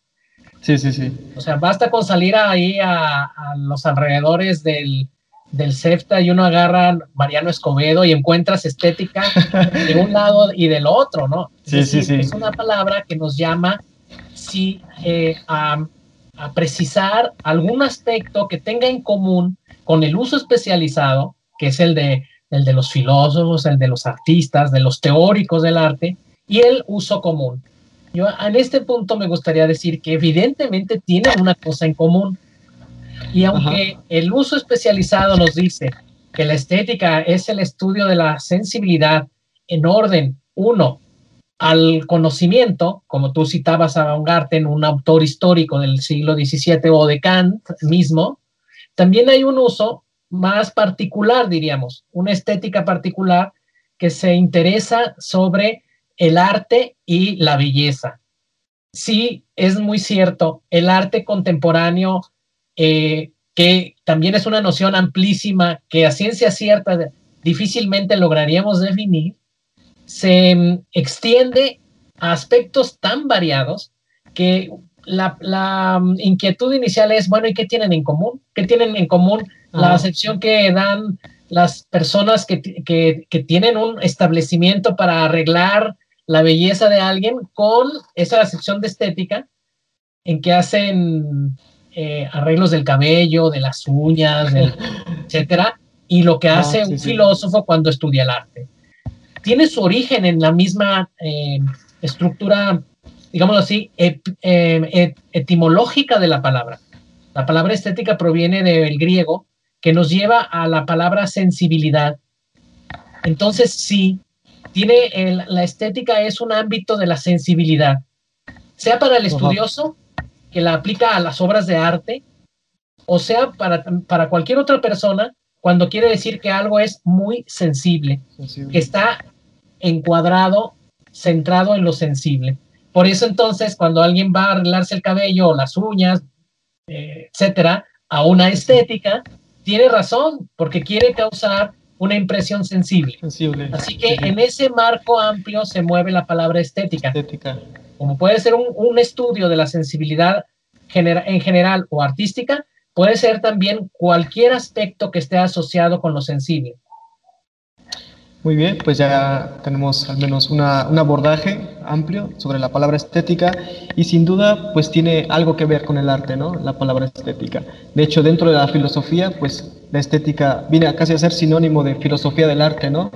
Sí, sí, sí. O sea, basta con salir ahí a, a los alrededores del, del CEFTA y uno agarra Mariano Escobedo y encuentras estética (laughs) de un lado y del otro, ¿no? Sí, decir, sí, sí. Es una palabra que nos llama sí, eh, a, a precisar algún aspecto que tenga en común con el uso especializado, que es el de, el de los filósofos, el de los artistas, de los teóricos del arte, y el uso común. Yo en este punto me gustaría decir que evidentemente tienen una cosa en común. Y aunque Ajá. el uso especializado nos dice que la estética es el estudio de la sensibilidad en orden, uno, al conocimiento, como tú citabas a Baumgarten, un autor histórico del siglo XVII o de Kant mismo, también hay un uso más particular, diríamos, una estética particular que se interesa sobre el arte y la belleza. Sí, es muy cierto, el arte contemporáneo, eh, que también es una noción amplísima que a ciencia cierta difícilmente lograríamos definir, se um, extiende a aspectos tan variados que la, la um, inquietud inicial es, bueno, ¿y qué tienen en común? ¿Qué tienen en común ah. la acepción que dan las personas que, que, que, tienen un establecimiento para arreglar la belleza de alguien con esa acepción de estética en que hacen eh, arreglos del cabello, de las uñas, del, (laughs) etcétera, y lo que hace ah, sí, un sí. filósofo cuando estudia el arte tiene su origen en la misma eh, estructura, digámoslo así, et, et, etimológica de la palabra. La palabra estética proviene del griego, que nos lleva a la palabra sensibilidad. Entonces, sí, tiene el, la estética es un ámbito de la sensibilidad, sea para el estudioso, que la aplica a las obras de arte, o sea para, para cualquier otra persona cuando quiere decir que algo es muy sensible, sensible, que está encuadrado, centrado en lo sensible. Por eso entonces, cuando alguien va a arreglarse el cabello o las uñas, eh, etcétera, a una estética, tiene razón, porque quiere causar una impresión sensible. sensible. Así que sí. en ese marco amplio se mueve la palabra estética. estética. Como puede ser un, un estudio de la sensibilidad genera en general o artística, puede ser también cualquier aspecto que esté asociado con lo sensible. Muy bien, pues ya tenemos al menos un abordaje amplio sobre la palabra estética y sin duda pues tiene algo que ver con el arte, ¿no? La palabra estética. De hecho, dentro de la filosofía pues la estética viene casi a ser sinónimo de filosofía del arte, ¿no?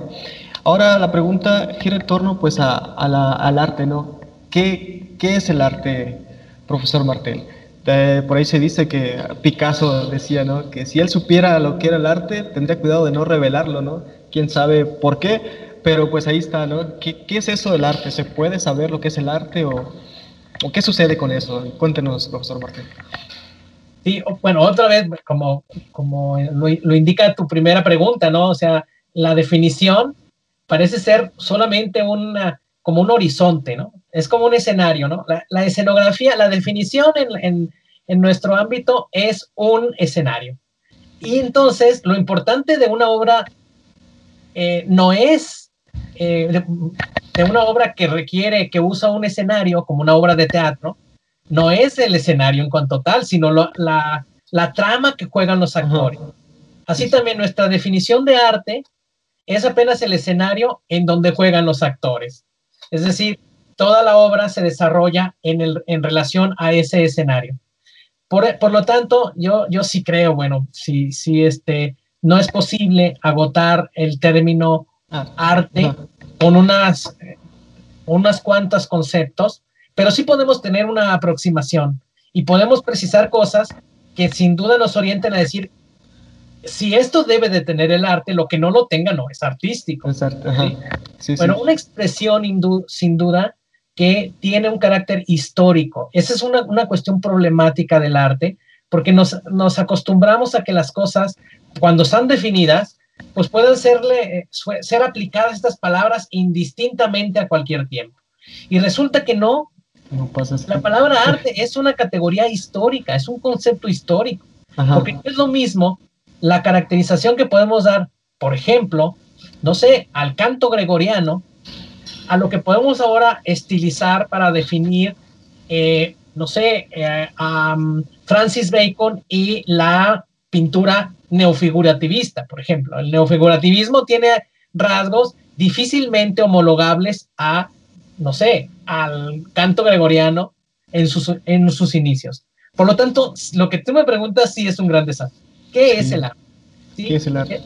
Ahora la pregunta gira en torno pues a, al arte, ¿no? ¿Qué, ¿Qué es el arte, profesor Martel? Eh, por ahí se dice que Picasso decía, ¿no? Que si él supiera lo que era el arte, tendría cuidado de no revelarlo, ¿no? Quién sabe por qué, pero pues ahí está, ¿no? ¿Qué, es eso del arte? ¿Se puede saber lo que es el arte o, o qué sucede con eso? Cuéntenos, profesor Martín. Sí, bueno, otra vez, como, como lo, lo indica tu primera pregunta, ¿no? O sea, la definición parece ser solamente una, como un horizonte, ¿no? Es como un escenario, ¿no? La, la escenografía, la definición en, en, en, nuestro ámbito es un escenario. Y entonces, lo importante de una obra eh, no es eh, de, una obra que requiere, que usa un escenario como una obra de teatro, no es el escenario en cuanto tal, sino la, la, trama que juegan los actores. Así también nuestra definición de arte es apenas el escenario en donde juegan los actores. Es decir, toda la obra se desarrolla en, el, en relación a ese escenario. Por, por, lo tanto, yo, yo sí creo, bueno, si, si este, no es posible agotar el término ah, arte con unas, unas cuantas conceptos, pero sí podemos tener una aproximación y podemos precisar cosas que sin duda nos orienten a decir, si esto debe de tener el arte, lo que no lo tenga no es artístico. bueno, una expresión sin duda que tiene un carácter histórico. Esa es una, una cuestión problemática del arte, porque nos, nos, acostumbramos a que las cosas cuando están definidas, pues pueden serle, eh, ser aplicadas estas palabras indistintamente a cualquier tiempo. Y resulta que no. no pasa la palabra arte es una categoría histórica, es un concepto histórico. Porque no es lo mismo la caracterización que podemos dar, por ejemplo, no sé, al canto gregoriano, a lo que podemos ahora estilizar para definir, eh, no sé, eh, a Francis Bacon y la pintura neofigurativista, por ejemplo. El neofigurativismo tiene rasgos difícilmente homologables a, no sé, al canto gregoriano en sus, en sus inicios. Por lo tanto, lo que tú me preguntas sí es un gran desafío. ¿Qué es el arte? ¿Qué es el arte?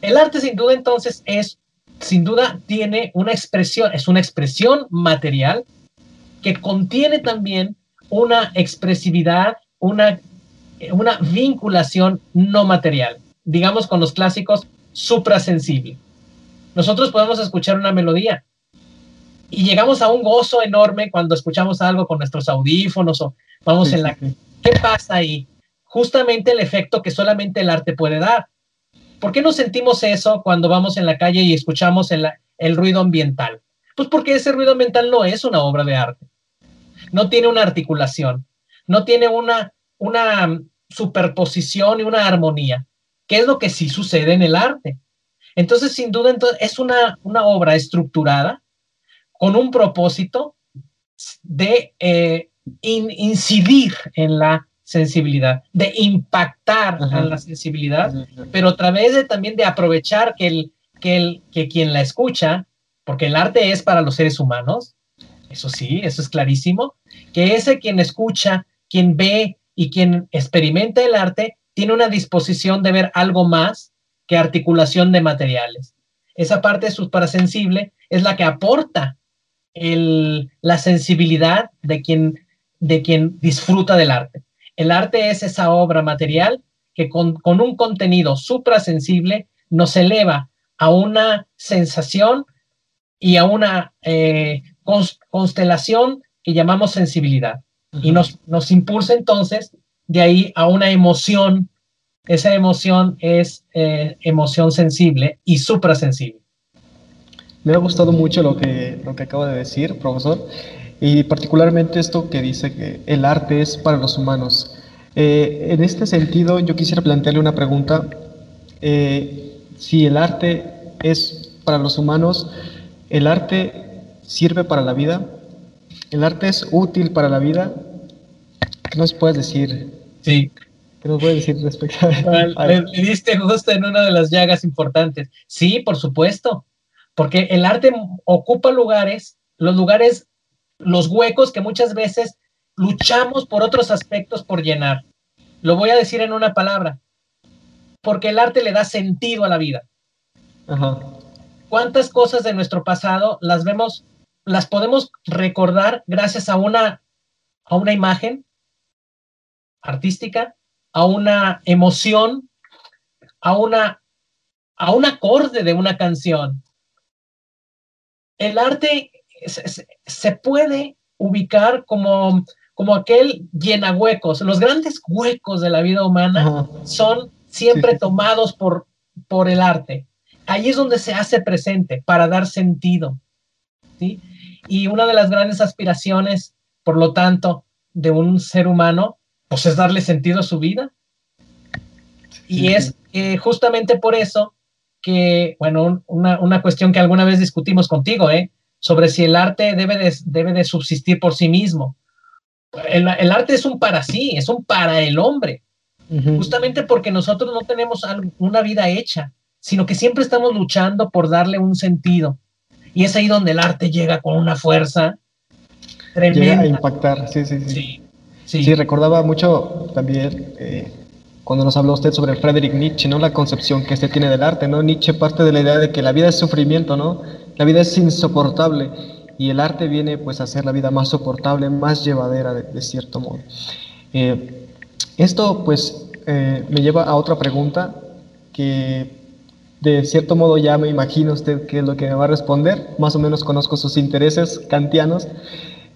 El arte sin duda entonces es, sin duda tiene una expresión, es una expresión material que contiene también una expresividad, una una vinculación no material, digamos con los clásicos suprasensible. Nosotros podemos escuchar una melodía y llegamos a un gozo enorme cuando escuchamos algo con nuestros audífonos o vamos en la... ¿Qué pasa ahí? Justamente el efecto que solamente el arte puede dar. ¿Por qué no sentimos eso cuando vamos en la calle y escuchamos el, ruido ambiental? Pues porque ese ruido ambiental no es una obra de arte. No tiene una articulación, no tiene una, una superposición y una armonía, que es lo que sí sucede en el arte. Entonces, sin duda, entonces, es una, una obra estructurada con un propósito de eh, incidir en la sensibilidad, de impactar en la sensibilidad, pero a través de también de aprovechar que, el, que, el, que quien la escucha, porque el arte es para los seres humanos, eso sí, eso es clarísimo, que ese quien escucha, quien ve, y quien experimenta el arte tiene una disposición de ver algo más que articulación de materiales. Esa parte suprasensible es la que aporta la sensibilidad de quien, de quien disfruta del arte. El arte es esa obra material que con, un contenido suprasensible nos eleva a una sensación y a una eh, constelación que llamamos sensibilidad y nos, nos impulsa entonces de ahí a una emoción. Esa emoción es eh, emoción sensible y suprasensible. Me ha gustado mucho lo que, lo que acaba de decir, profesor, y particularmente esto que dice que el arte es para los humanos. Eh, en este sentido, yo quisiera plantearle una pregunta. Eh, si el arte es para los humanos, ¿el arte sirve para la vida? ¿El arte es útil para la vida? ¿Qué nos puedes decir? Sí. ¿Qué nos puedes decir respecto a, (laughs) Le, diste justo en una de las llagas importantes. Sí, por supuesto, porque el arte ocupa lugares, los lugares, los huecos que muchas veces luchamos por otros aspectos por llenar. Lo voy a decir en una palabra, porque el arte le da sentido a la vida. Ajá. ¿Cuántas cosas de nuestro pasado las vemos las podemos recordar gracias a una, a una imagen artística, a una emoción, a, una, a un acorde de una canción. El arte se, puede ubicar como, como aquel llena huecos. Los grandes huecos de la vida humana son siempre tomados por, por el arte. Ahí es donde se hace presente para dar sentido. ¿sí? Y una de las grandes aspiraciones, por lo tanto, de un ser humano, pues es darle sentido a su vida. Y es justamente por eso que, bueno, una, una cuestión que alguna vez discutimos contigo, ¿eh? Sobre si el arte debe de, debe de subsistir por sí mismo. El, el, arte es un para sí, es un para el hombre, uh -huh. justamente porque nosotros no tenemos una vida hecha, sino que siempre estamos luchando por darle un sentido. Y es ahí donde el arte llega con una fuerza tremenda. Llega a impactar, sí, sí, sí. Sí, sí. sí recordaba mucho también eh, cuando nos habló usted sobre Friedrich Nietzsche, ¿no? La concepción que usted tiene del arte, ¿no? Nietzsche parte de la idea de que la vida es sufrimiento, ¿no? La vida es insoportable y el arte viene pues a hacer la vida más soportable, más llevadera de, cierto modo. Eh, esto pues eh, me lleva a otra pregunta que de cierto modo ya me imagino usted qué es lo que me va a responder, más o menos conozco sus intereses kantianos.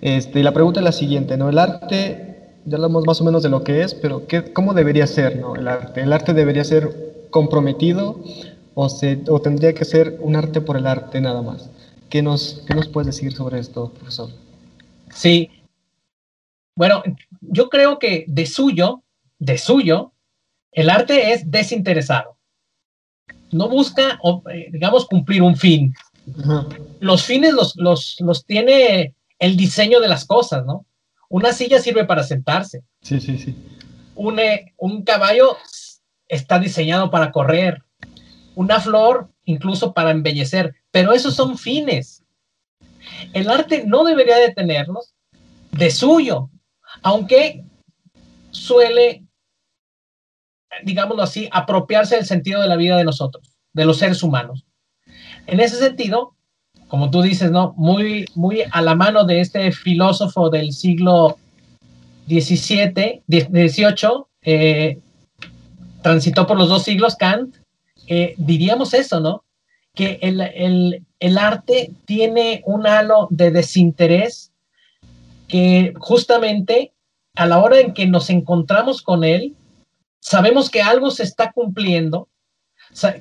Este, la pregunta es la siguiente, ¿no? El arte, ya hablamos más o menos de lo que es, pero ¿qué, ¿cómo debería ser ¿no? el arte? ¿El arte debería ser comprometido o, se, o tendría que ser un arte por el arte nada más? ¿Qué nos, ¿Qué nos puedes decir sobre esto, profesor? Sí. Bueno, yo creo que de suyo, de suyo, el arte es desinteresado no busca, digamos, cumplir un fin. Ajá. Los fines los, los, los, tiene el diseño de las cosas, ¿no? Una silla sirve para sentarse. Sí, sí, sí. Un, eh, un caballo está diseñado para correr. Una flor incluso para embellecer. Pero esos son fines. El arte no debería de tenerlos de suyo, aunque suele digámoslo así, apropiarse del sentido de la vida de nosotros, de los seres humanos. En ese sentido, como tú dices, ¿no? Muy, muy a la mano de este filósofo del siglo XVII, XVIII, eh, transitó por los dos siglos, Kant, eh, diríamos eso, ¿no? Que el, el, el arte tiene un halo de desinterés que justamente a la hora en que nos encontramos con él, sabemos que algo se está cumpliendo,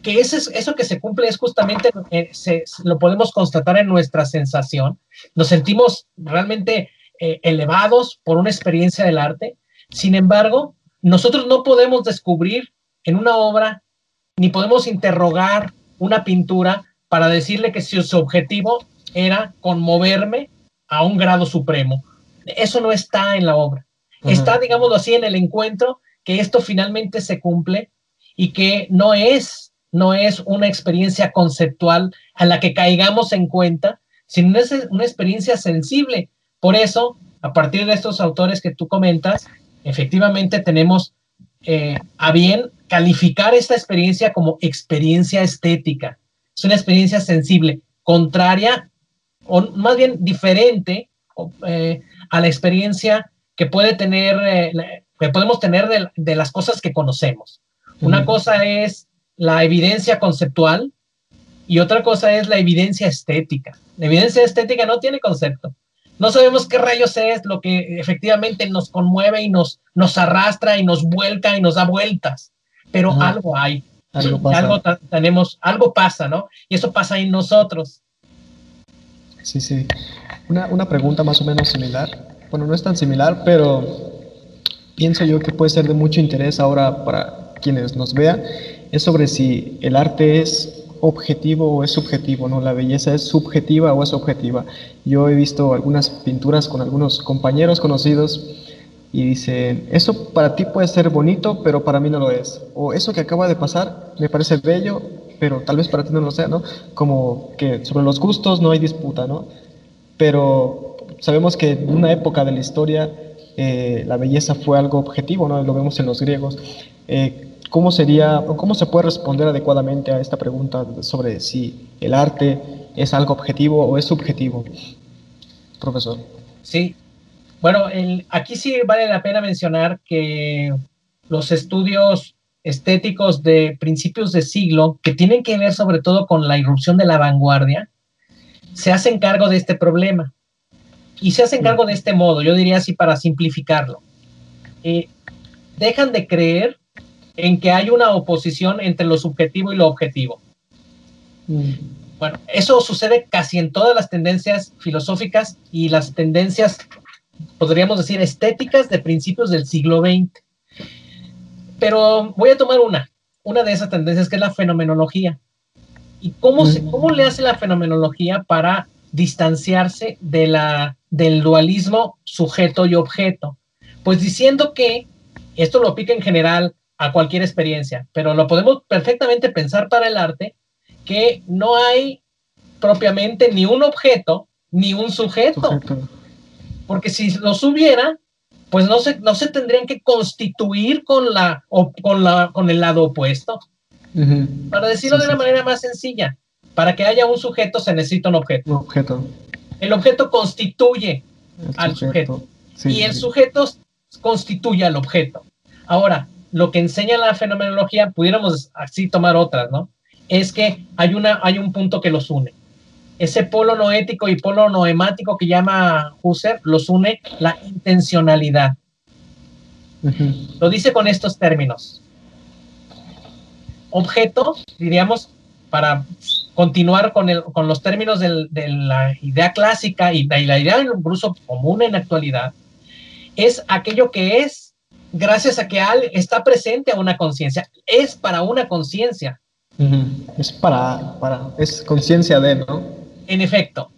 que ese, eso que se cumple es justamente, eh, se, lo podemos constatar en nuestra sensación, nos sentimos realmente eh, elevados por una experiencia del arte, sin embargo, nosotros no podemos descubrir en una obra, ni podemos interrogar una pintura para decirle que si su objetivo era conmoverme a un grado supremo. Eso no está en la obra. Uh -huh. Está, digámoslo así, en el encuentro que esto finalmente se cumple y que no es, no es una experiencia conceptual a la que caigamos en cuenta, sino es una experiencia sensible. Por eso, a partir de estos autores que tú comentas, efectivamente tenemos eh, a bien calificar esta experiencia como experiencia estética. Es una experiencia sensible, contraria o más bien diferente eh, a la experiencia que puede tener eh, que podemos tener de, de las cosas que conocemos. Una cosa es la evidencia conceptual y otra cosa es la evidencia estética. La evidencia estética no tiene concepto. No sabemos qué rayos es lo que efectivamente nos conmueve y nos, nos arrastra y nos vuelca y nos da vueltas, pero Ajá. algo hay. Algo, pasa. algo tenemos, algo pasa, ¿no? Y eso pasa en nosotros. Sí, sí. Una, una pregunta más o menos similar. Bueno, no es tan similar, pero pienso yo que puede ser de mucho interés ahora para quienes nos vean, es sobre si el arte es objetivo o es subjetivo, ¿no? La belleza es subjetiva o es objetiva. Yo he visto algunas pinturas con algunos compañeros conocidos y dicen, eso para ti puede ser bonito, pero para mí no lo es. O eso que acaba de pasar me parece bello, pero tal vez para ti no lo sea, ¿no? Como que sobre los gustos no hay disputa, ¿no? Pero sabemos que en una época de la historia eh, la belleza fue algo objetivo, ¿no? Lo vemos en los griegos. Eh, ¿Cómo sería, o cómo se puede responder adecuadamente a esta pregunta sobre si el arte es algo objetivo o es subjetivo? Profesor. Sí. Bueno, aquí sí vale la pena mencionar que los estudios estéticos de principios de siglo, que tienen que ver sobre todo con la irrupción de la vanguardia, se hacen cargo de este problema y se hacen cargo de este modo, yo diría así para simplificarlo. Eh, dejan de creer en que hay una oposición entre lo subjetivo y lo objetivo. Mm. Bueno, eso sucede casi en todas las tendencias filosóficas y las tendencias, podríamos decir, estéticas de principios del siglo XX. Pero voy a tomar una, una de esas tendencias que es la fenomenología. ¿Y cómo, se, cómo le hace la fenomenología para distanciarse de la, del dualismo sujeto y objeto? Pues diciendo que, esto lo aplica en general a cualquier experiencia, pero lo podemos perfectamente pensar para el arte, que no hay propiamente ni un objeto ni un sujeto. Porque si los hubiera, pues no se, no se tendrían que constituir con, la, o, con, la, con el lado opuesto. Para decirlo de una manera más sencilla, para que haya un sujeto se necesita un objeto. Un objeto. El objeto constituye al sujeto, y el sujeto constituye al objeto. Ahora, lo que enseña la fenomenología, pudiéramos así tomar otras, ¿no? Es que hay, una, hay un punto que los une. Ese polo noético y polo noemático que llama Husserl los une la intencionalidad. Lo dice con estos términos. Objeto, diríamos, para continuar con, el, con los términos de la idea clásica y de la idea incluso común en la actualidad, es aquello que es gracias a que al está presente a una conciencia, es para una conciencia. Es para, para, es conciencia de, ¿no? En efecto.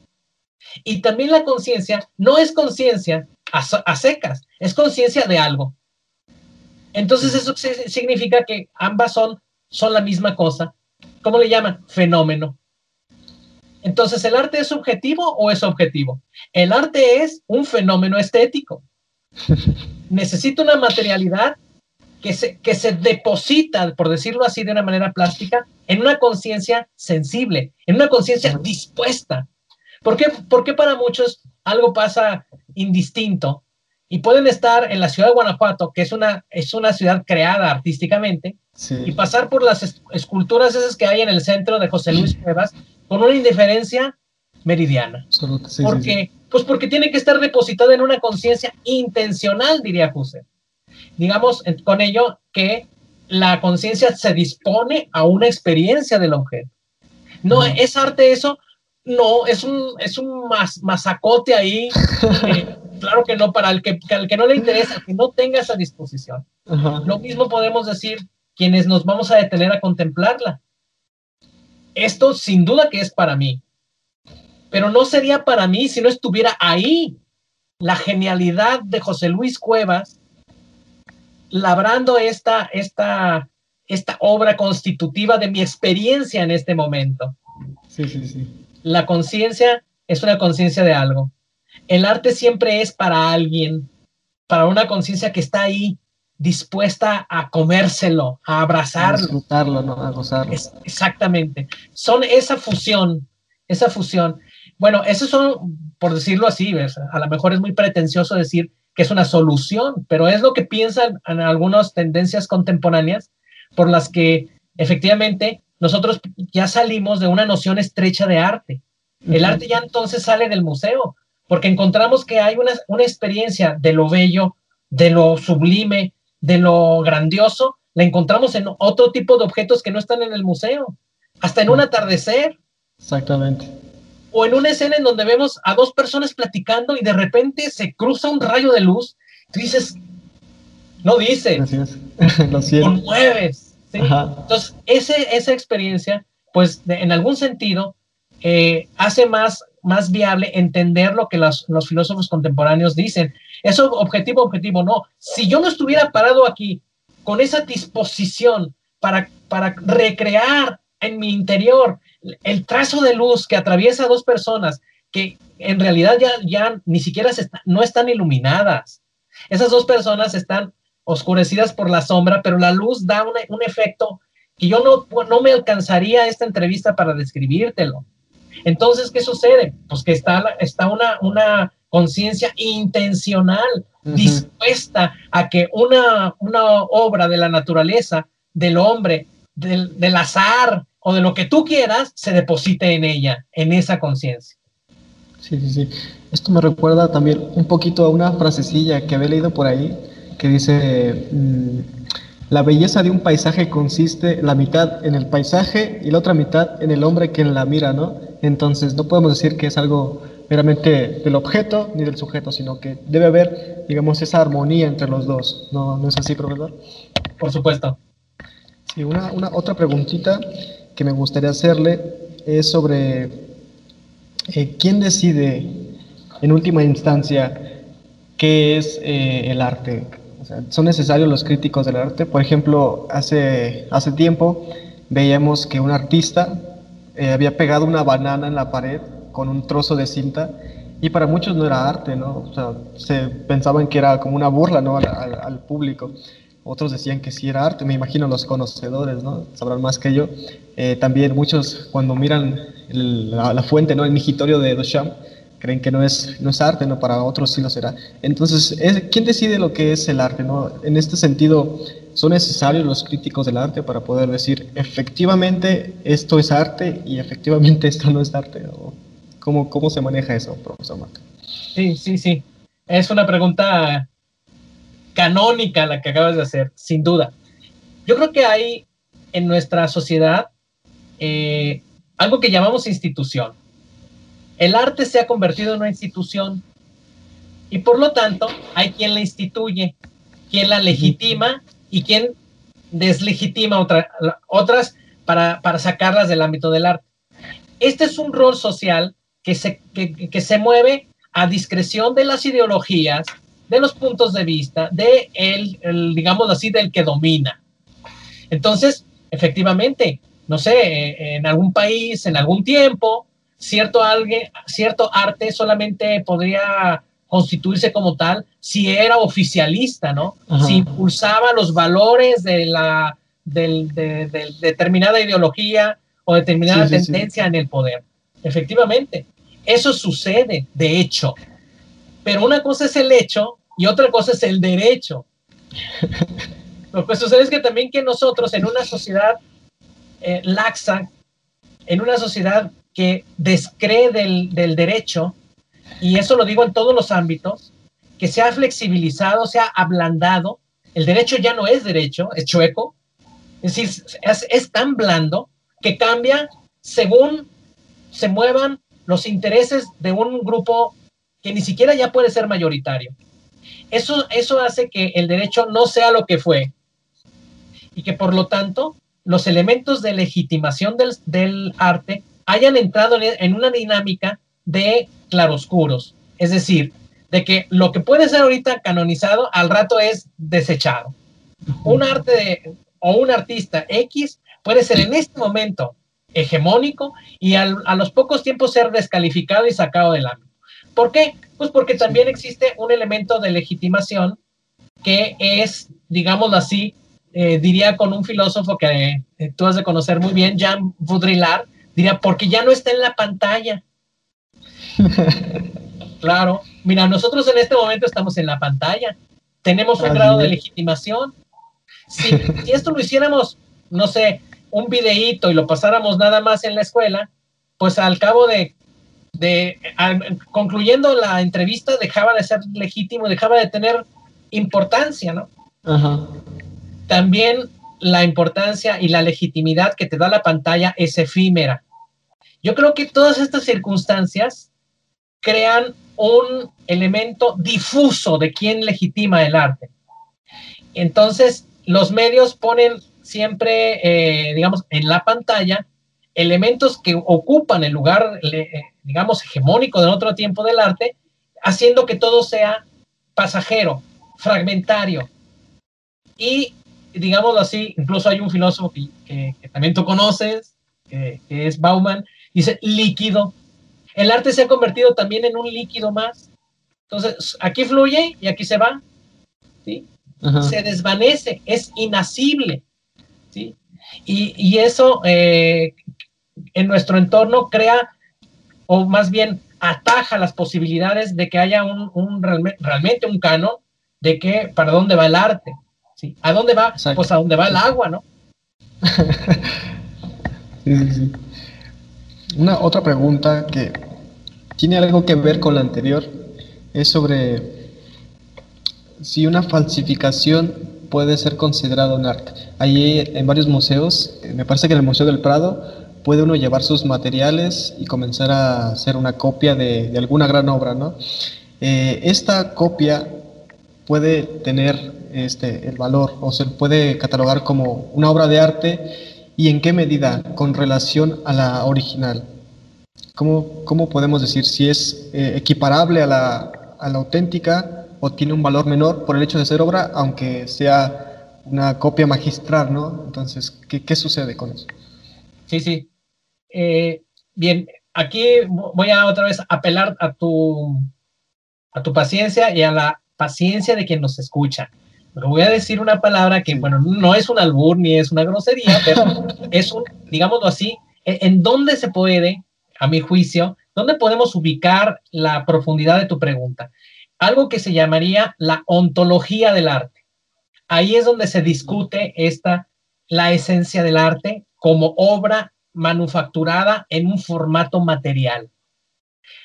Y también la conciencia no es conciencia a, secas, es conciencia de algo. Entonces eso significa que ambas son, son la misma cosa. ¿Cómo le llaman? Fenómeno. Entonces, ¿el arte es subjetivo o es objetivo? El arte es un fenómeno estético. (laughs) necesita una materialidad que se, que se deposita, por decirlo así de una manera plástica, en una conciencia sensible, en una conciencia dispuesta. ¿Por qué? Porque para muchos algo pasa indistinto y pueden estar en la ciudad de Guanajuato, que es una, es una ciudad creada artísticamente, y pasar por las esculturas esas que hay en el centro de José Luis Cuevas con una indiferencia meridiana. porque pues porque tiene que estar depositada en una conciencia intencional, diría Husserl. Digamos con ello que la conciencia se dispone a una experiencia del objeto. No, es arte eso, no, es un, es un mas, masacote ahí, (laughs) claro que no, para el que, al que no le interesa, que no tenga esa disposición. Lo mismo podemos decir quienes nos vamos a detener a contemplarla. Esto sin duda que es para mí, pero no sería para mí si no estuviera ahí la genialidad de José Luis Cuevas labrando esta, esta, esta obra constitutiva de mi experiencia en este momento. Sí, sí, sí. La conciencia es una conciencia de algo. El arte siempre es para alguien, para una conciencia que está ahí, dispuesta a comérselo, a abrazarlo. A disfrutarlo, ¿no? A gozarlo. exactamente. Son esa fusión, esa fusión. Bueno, eso son, por decirlo así, a lo mejor es muy pretencioso decir que es una solución, pero es lo que piensan en algunas tendencias contemporáneas por las que efectivamente nosotros ya salimos de una noción estrecha de arte. El arte ya entonces sale del museo, porque encontramos que hay una, una experiencia de lo bello, de lo sublime, de lo grandioso, la encontramos en otro tipo de objetos que no están en el museo, hasta en un atardecer. Exactamente o en una escena en donde vemos a dos personas platicando y de repente se cruza un rayo de luz, tú dices, no dices, (laughs) lo conmueves. Entonces, ese, esa experiencia, pues en algún sentido, eh, hace más, más viable entender lo que los, los filósofos contemporáneos dicen. Eso objetivo, objetivo, no. Si yo no estuviera parado aquí con esa disposición para, para recrear en mi interior el trazo de luz que atraviesa a dos personas que en realidad ya, ya ni siquiera se no están iluminadas. Esas dos personas están oscurecidas por la sombra, pero la luz da un, efecto que yo no, no me alcanzaría esta entrevista para describírtelo. Entonces, ¿qué sucede? Pues que está, está una, una conciencia intencional, dispuesta a que una, una obra de la naturaleza, del hombre, del, del azar, o de lo que tú quieras se deposite en ella, en esa conciencia. Sí, sí, sí. Esto me recuerda también un poquito a una frasecilla que había leído por ahí que dice, mm, la belleza de un paisaje consiste la mitad en el paisaje y la otra mitad en el hombre que la mira, ¿no? Entonces no podemos decir que es algo meramente del objeto ni del sujeto, sino que debe haber, digamos, esa armonía entre los dos. ¿No, no es así, profesor? Por supuesto. Sí, una, una otra preguntita que me gustaría hacerle es sobre eh, quién decide en última instancia qué es eh, el arte. ¿Son necesarios los críticos del arte? Por ejemplo, hace, hace tiempo veíamos que un artista eh, había pegado una banana en la pared con un trozo de cinta y para muchos no era arte, ¿no? Se pensaban que era como una burla, ¿no? Al, público. Otros decían que sí era arte, me imagino los conocedores, ¿no? Sabrán más que yo. Eh, también muchos cuando miran la, fuente, ¿no? El migitorio de Duchamp, creen que no es, no es arte, ¿no? Para otros sí lo será. Entonces, ¿quién decide lo que es el arte, ¿no? En este sentido, ¿son necesarios los críticos del arte para poder decir, efectivamente, esto es arte y efectivamente (laughs) esto no es arte? ¿O ¿Cómo, cómo se maneja eso, profesor Marco? Sí, sí, sí. Es una pregunta canónica la que acabas de hacer, sin duda. Yo creo que hay en nuestra sociedad eh, algo que llamamos institución. El arte se ha convertido en una institución y por lo tanto hay quien la instituye, quien la legitima y quien deslegitima otras para, para sacarlas del ámbito del arte. Este es un rol social que se, que, se mueve a discreción de las ideologías, de los puntos de vista, de el, digamos así, del que domina. Entonces, efectivamente, no sé, eh, en algún país, en algún tiempo, cierto, alguien, cierto arte solamente podría constituirse como tal si era oficialista, ¿no? Si impulsaba los valores de la de, determinada ideología o determinada tendencia en el poder. Efectivamente. Eso sucede, de hecho. Pero una cosa es el hecho y otra cosa es el derecho. Lo que sucede es que también que nosotros en una sociedad eh, laxa, en una sociedad que descree del, del, derecho, y eso lo digo en todos los ámbitos, que se ha flexibilizado, se ha ablandado, el derecho ya no es derecho, es chueco, es decir, es, es tan blando que cambia según se muevan los intereses de un grupo que ni siquiera ya puede ser mayoritario. Eso, eso hace que el derecho no sea lo que fue y que por lo tanto los elementos de legitimación del, del arte hayan entrado en una dinámica de claroscuros. Es decir, de que lo que puede ser ahorita canonizado al rato es desechado. Un arte o un artista X puede ser en este momento hegemónico y a los pocos tiempos ser descalificado y sacado del ámbito. ¿Por qué? Pues porque también existe un elemento de legitimación que es, digámoslo así, eh, diría con un filósofo que eh, tú has de conocer muy bien, Jean Baudrillard, diría, porque ya no está en la pantalla. (laughs) claro, mira, nosotros en este momento estamos en la pantalla, tenemos un grado de legitimación. Si, (laughs) si esto lo hiciéramos, no sé, un videíto y lo pasáramos nada más en la escuela, pues al cabo de, de concluyendo la entrevista dejaba de ser legítimo, dejaba de tener importancia, ¿no? También la importancia y la legitimidad que te da la pantalla es efímera. Yo creo que todas estas circunstancias crean un elemento difuso de quién legitima el arte. Entonces, los medios ponen siempre, eh, digamos, en la pantalla elementos que ocupan el lugar, digamos, hegemónico del otro tiempo del arte, haciendo que todo sea pasajero, fragmentario. Y, digámoslo así, incluso hay un filósofo que, también tú conoces, que es Bauman, dice líquido. El arte se ha convertido también en un líquido más. Entonces, aquí fluye y aquí se va. ¿sí? Se desvanece, es inasible. Y, eso eh, en nuestro entorno crea, o más bien ataja las posibilidades de que haya un, realmente un canon de que para dónde va el arte. ¿sí? ¿A dónde va? Pues a dónde va el agua, ¿no? (laughs) Una otra pregunta que tiene algo que ver con la anterior es sobre si una falsificación puede ser considerado un arte. Allí en varios museos, me parece que en el Museo del Prado, puede uno llevar sus materiales y comenzar a hacer una copia de, alguna gran obra, ¿no? Eh, esta copia puede tener este, el valor o se puede catalogar como una obra de arte y en qué medida con relación a la original. ¿Cómo, cómo podemos decir si es eh, equiparable a la, a la auténtica o tiene un valor menor por el hecho de ser obra, aunque sea una copia magistral, ¿no? Entonces, ¿qué, qué sucede con eso? Sí, sí. Eh, bien, aquí voy a otra vez apelar a tu, a tu paciencia y a la paciencia de quien nos escucha. voy a decir una palabra que, bueno, no es un albur ni es una grosería, (laughs) pero es un, digámoslo así, e, en dónde se puede, a mi juicio, dónde podemos ubicar la profundidad de tu pregunta. Algo que se llamaría la ontología del arte. Ahí es donde se discute esta, la esencia del arte como obra manufacturada en un formato material.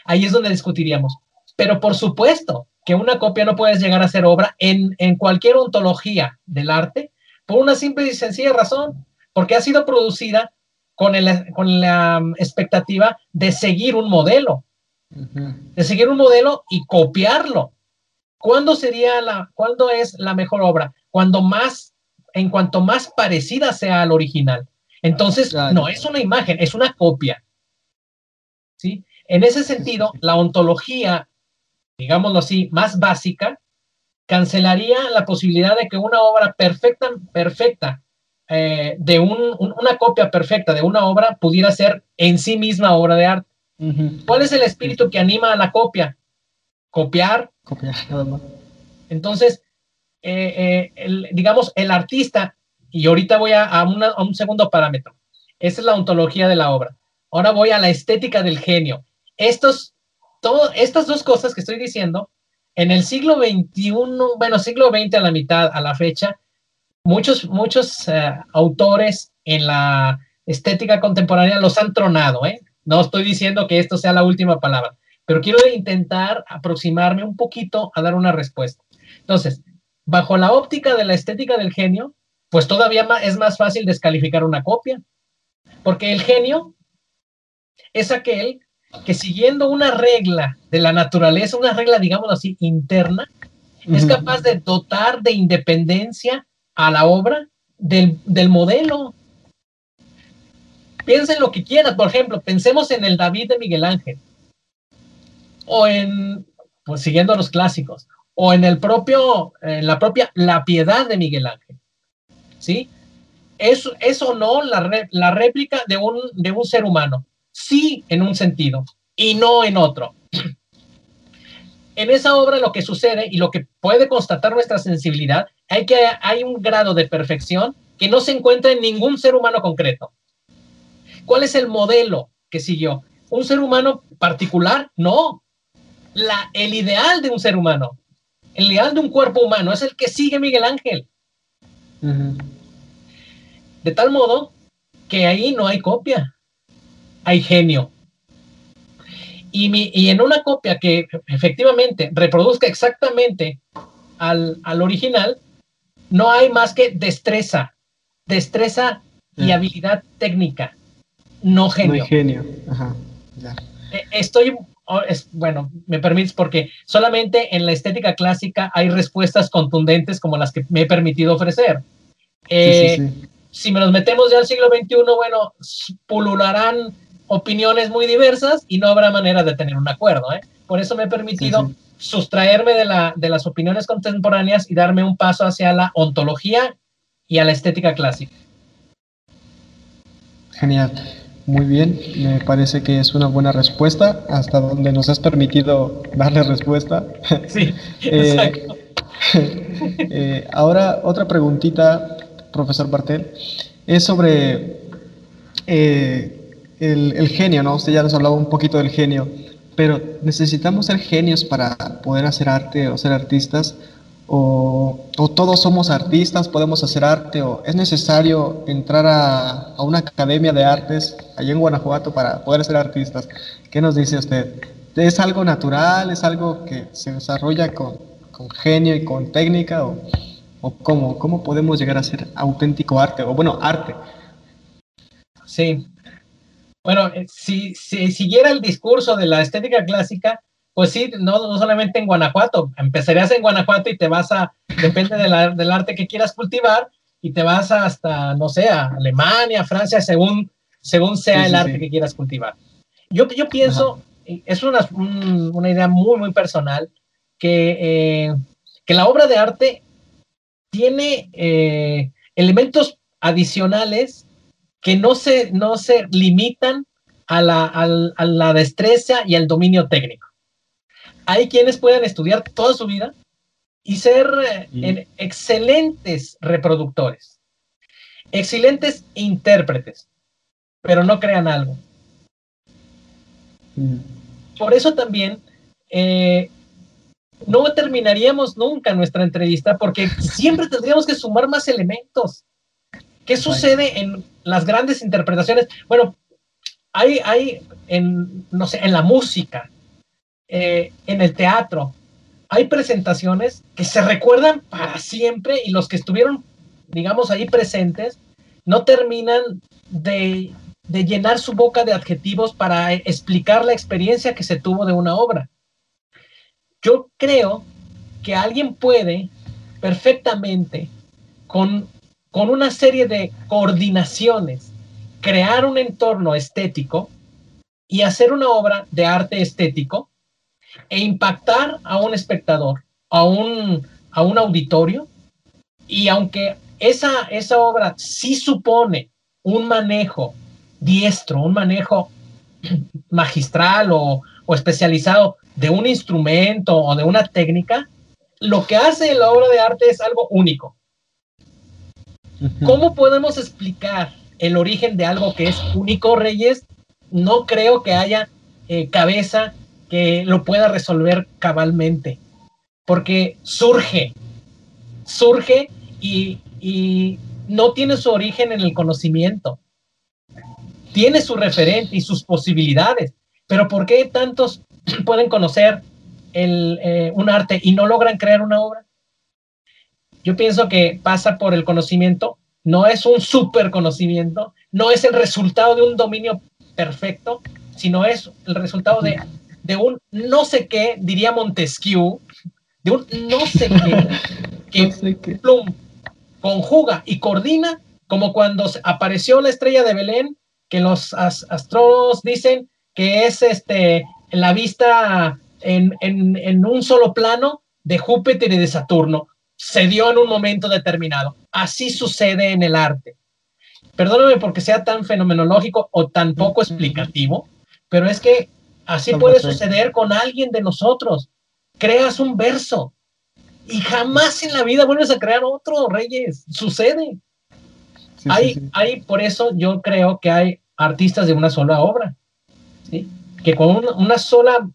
Ahí es donde discutiríamos. Pero por supuesto que una copia no puede llegar a ser obra en, en cualquier ontología del arte por una simple y sencilla razón, porque ha sido producida con, el, con la expectativa de seguir un modelo, de seguir un modelo y copiarlo. ¿Cuándo sería la, cuándo es la mejor obra? Cuando más, en cuanto más parecida sea al original. Entonces, no es una imagen, es una copia. ¿Sí? En ese sentido, la ontología, digámoslo así, más básica, cancelaría la posibilidad de que una obra perfecta, perfecta, eh, de una copia perfecta de una obra pudiera ser en sí misma obra de arte. ¿Cuál es el espíritu que anima a la copia? Copiar. Copiar. Entonces, eh, eh, digamos, el artista y ahorita voy a, un segundo parámetro. Esa es la ontología de la obra. Ahora voy a la estética del genio. Estos, todo, estas dos cosas que estoy diciendo, en el siglo XXI, bueno, siglo XX a la mitad, a la fecha, muchos, muchos eh, autores en la estética contemporánea los han tronado, ¿eh? No estoy diciendo que esto sea la última palabra, pero quiero intentar aproximarme un poquito a dar una respuesta. Entonces, bajo la óptica de la estética del genio, pues todavía es más fácil descalificar una copia, porque el genio es aquel que siguiendo una regla de la naturaleza, una regla, digamos así, interna, es capaz de dotar de independencia a la obra del, del modelo. Piensen lo que quieran, por ejemplo, pensemos en el David de Miguel Ángel, o en, pues siguiendo los clásicos, o en el propio, en la propia La Piedad de Miguel Ángel. ¿Sí? ¿Es, o no la, la réplica de un, de un ser humano? Sí, en un sentido, y no en otro. (clears throat) En esa obra lo que sucede y lo que puede constatar nuestra sensibilidad hay que hay un grado de perfección que no se encuentra en ningún ser humano concreto. ¿Cuál es el modelo que siguió? ¿Un ser humano particular? No. La, el ideal de un ser humano, el ideal de un cuerpo humano es el que sigue Miguel Ángel. De tal modo que ahí no hay copia, hay genio. Y, en una copia que efectivamente reproduzca exactamente al, original, no hay más que destreza, destreza y habilidad técnica, no genio. No genio, e, Estoy, es, bueno, me permites porque solamente en la estética clásica hay respuestas contundentes como las que me he permitido ofrecer. Eh, si me nos metemos ya al siglo XXI, bueno, pulularán opiniones muy diversas y no habrá manera de tener un acuerdo. ¿eh? Por eso me he permitido sustraerme de, la, de las opiniones contemporáneas y darme un paso hacia la ontología y a la estética clásica. Genial. Muy bien, me parece que es una buena respuesta, hasta donde nos has permitido darle respuesta. Sí, (laughs) eh, exacto. (laughs) Eh, ahora, otra preguntita, profesor Bartel, es sobre eh, el, genio, ¿no? Usted ya nos hablaba un poquito del genio, pero ¿necesitamos ser genios para poder hacer arte o ser artistas? O, todos somos artistas, podemos hacer arte, o es necesario entrar a, a, una academia de artes allá en Guanajuato para poder ser artistas. ¿Qué nos dice usted? ¿Es algo natural? ¿Es algo que se desarrolla con, con genio y con técnica? ¿O, ¿O cómo, cómo podemos llegar a ser auténtico arte? O bueno, arte. Sí. Bueno, eh, si, si siguiera el discurso de la estética clásica, pues sí, no, no solamente en Guanajuato, empezarías en Guanajuato y te vas a, depende del arte que quieras cultivar, y te vas hasta, no sé, a Alemania, Francia, según, según sea el arte que quieras cultivar. Yo, yo pienso, es una, una, idea muy, muy personal, que, eh, que la obra de arte tiene eh, elementos adicionales que no se, no se limitan a la, a la destreza y al dominio técnico. Hay quienes pueden estudiar toda su vida y ser eh, excelentes reproductores, excelentes intérpretes, pero no crean algo. Mm. Por eso también eh, no terminaríamos nunca nuestra entrevista porque siempre tendríamos que sumar más elementos. ¿Qué sucede en las grandes interpretaciones? Bueno, hay, hay en, no sé, en la música, eh, en el teatro, hay presentaciones que se recuerdan para siempre y los que estuvieron, digamos, ahí presentes, no terminan de, de llenar su boca de adjetivos para explicar la experiencia que se tuvo de una obra. Yo creo que alguien puede perfectamente, con, con una serie de coordinaciones, crear un entorno estético y hacer una obra de arte estético e impactar a un espectador, a un, a un auditorio, y aunque esa, esa obra sí supone un manejo diestro, un manejo (clears throat) magistral o, o especializado de un instrumento o de una técnica, lo que hace la obra de arte es algo único. ¿Cómo podemos explicar el origen de algo que es único, Reyes? No creo que haya eh, cabeza que lo pueda resolver cabalmente, porque surge, surge y, y no tiene su origen en el conocimiento, tiene su referente y sus posibilidades, pero ¿por qué tantos (clears throat) pueden conocer el, eh, un arte y no logran crear una obra? Yo pienso que pasa por el conocimiento, no es un super conocimiento, no es el resultado de un dominio perfecto, sino es el resultado de de un no sé qué, diría Montesquieu, de un no sé qué, (laughs) que Plum conjuga y coordina, como cuando apareció la estrella de Belén, que los astrólogos dicen que es este, la vista en, en un solo plano de Júpiter y de Saturno. Se dio en un momento determinado. Así sucede en el arte. Perdóname porque sea tan fenomenológico o tan poco explicativo, pero es que Así puede suceder con alguien de nosotros. Creas un verso y jamás en la vida vuelves a crear otro, Reyes. Sucede. hay, hay, por eso yo creo que hay artistas de una sola obra, ¿sí? Que con una, sola,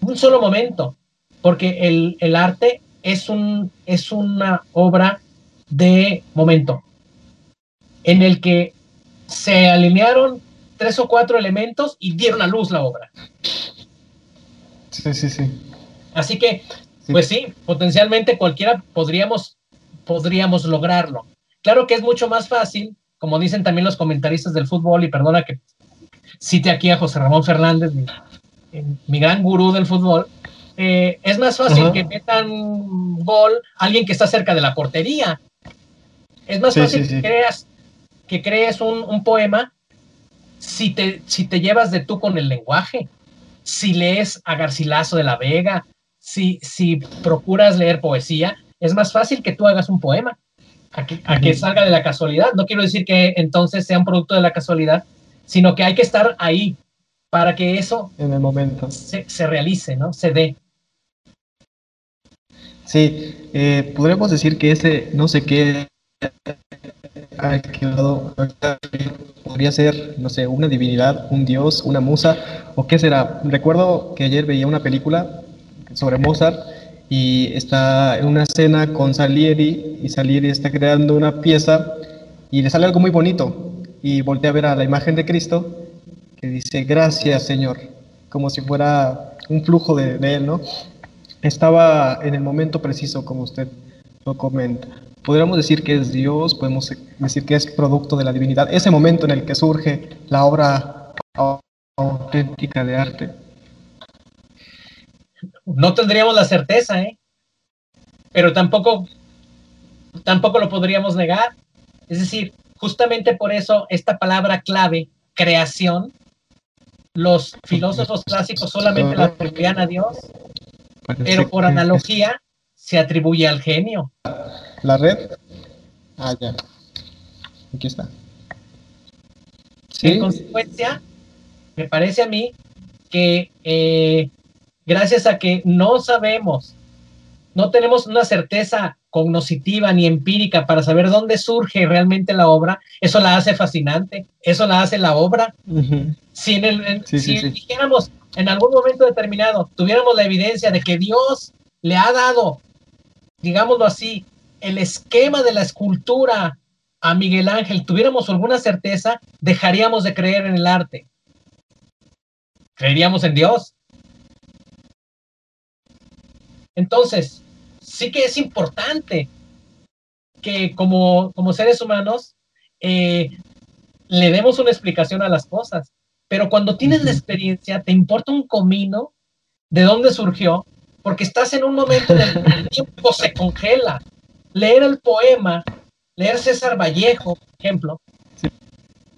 un solo momento, porque el, el arte es, un, es una obra de momento, en el que se alinearon tres o cuatro elementos y dieron a luz la obra. Sí, sí, sí. Así que, pues sí, potencialmente cualquiera podríamos, podríamos lograrlo. Claro que es mucho más fácil, como dicen también los comentaristas del fútbol, y perdona que cite aquí a José Ramón Fernández, mi, gran gurú del fútbol, eh, es más fácil que metan gol alguien que está cerca de la portería. Es más fácil que creas que crees un, un, poema si te, si te llevas de tú con el lenguaje, si lees a Garcilaso de la Vega, si, si procuras leer poesía, es más fácil que tú hagas un poema, a que, salga de la casualidad. No quiero decir que entonces sea un producto de la casualidad, sino que hay que estar ahí para que eso en el momento se, realice, ¿no? Se dé. Sí, eh, podríamos decir que ese no sé qué podría ser, no sé, una divinidad, un dios, una musa, o qué será. Recuerdo que ayer veía una película sobre Mozart y está en una escena con Salieri y Salieri está creando una pieza y le sale algo muy bonito y voltea a ver a la imagen de Cristo que dice gracias Señor, como si fuera un flujo de, de él, ¿no? Estaba en el momento preciso como usted lo comenta podríamos decir que es Dios, podemos decir que es producto de la divinidad, ese momento en el que surge la obra auténtica de arte. No tendríamos la certeza, ¿eh? Pero tampoco, tampoco lo podríamos negar. Es decir, justamente por eso esta palabra clave, creación, los filósofos clásicos solamente la atribuían a Dios, pero por analogía se atribuye al genio. ¿La red? Ah, ya. Aquí está. En consecuencia, me parece a mí que eh, gracias a que no sabemos, no tenemos una certeza cognoscitiva ni empírica para saber dónde surge realmente la obra, eso la hace fascinante, eso la hace la obra. Si, en el, si dijéramos en algún momento determinado, tuviéramos la evidencia de que Dios le ha dado, digámoslo así, el esquema de la escultura a Miguel Ángel, tuviéramos alguna certeza, dejaríamos de creer en el arte. Creeríamos en Dios. Entonces, sí que es importante que como, como seres humanos eh, le demos una explicación a las cosas. Pero cuando tienes la experiencia, te importa un comino de dónde surgió, porque estás en un momento en el que el tiempo se congela. Leer el poema, leer César Vallejo, por ejemplo,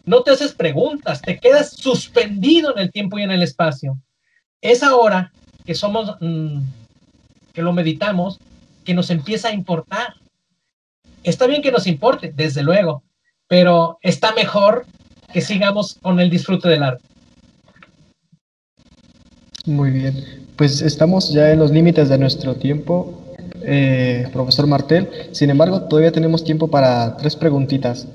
no te haces preguntas, te quedas suspendido en el tiempo y en el espacio. Es ahora que somos, mm, que lo meditamos, que nos empieza a importar. Está bien que nos importe, desde luego, pero está mejor que sigamos con el disfrute del arte. Muy bien, pues estamos ya en los límites de nuestro tiempo, eh, profesor Martel. Sin embargo, todavía tenemos tiempo para tres preguntitas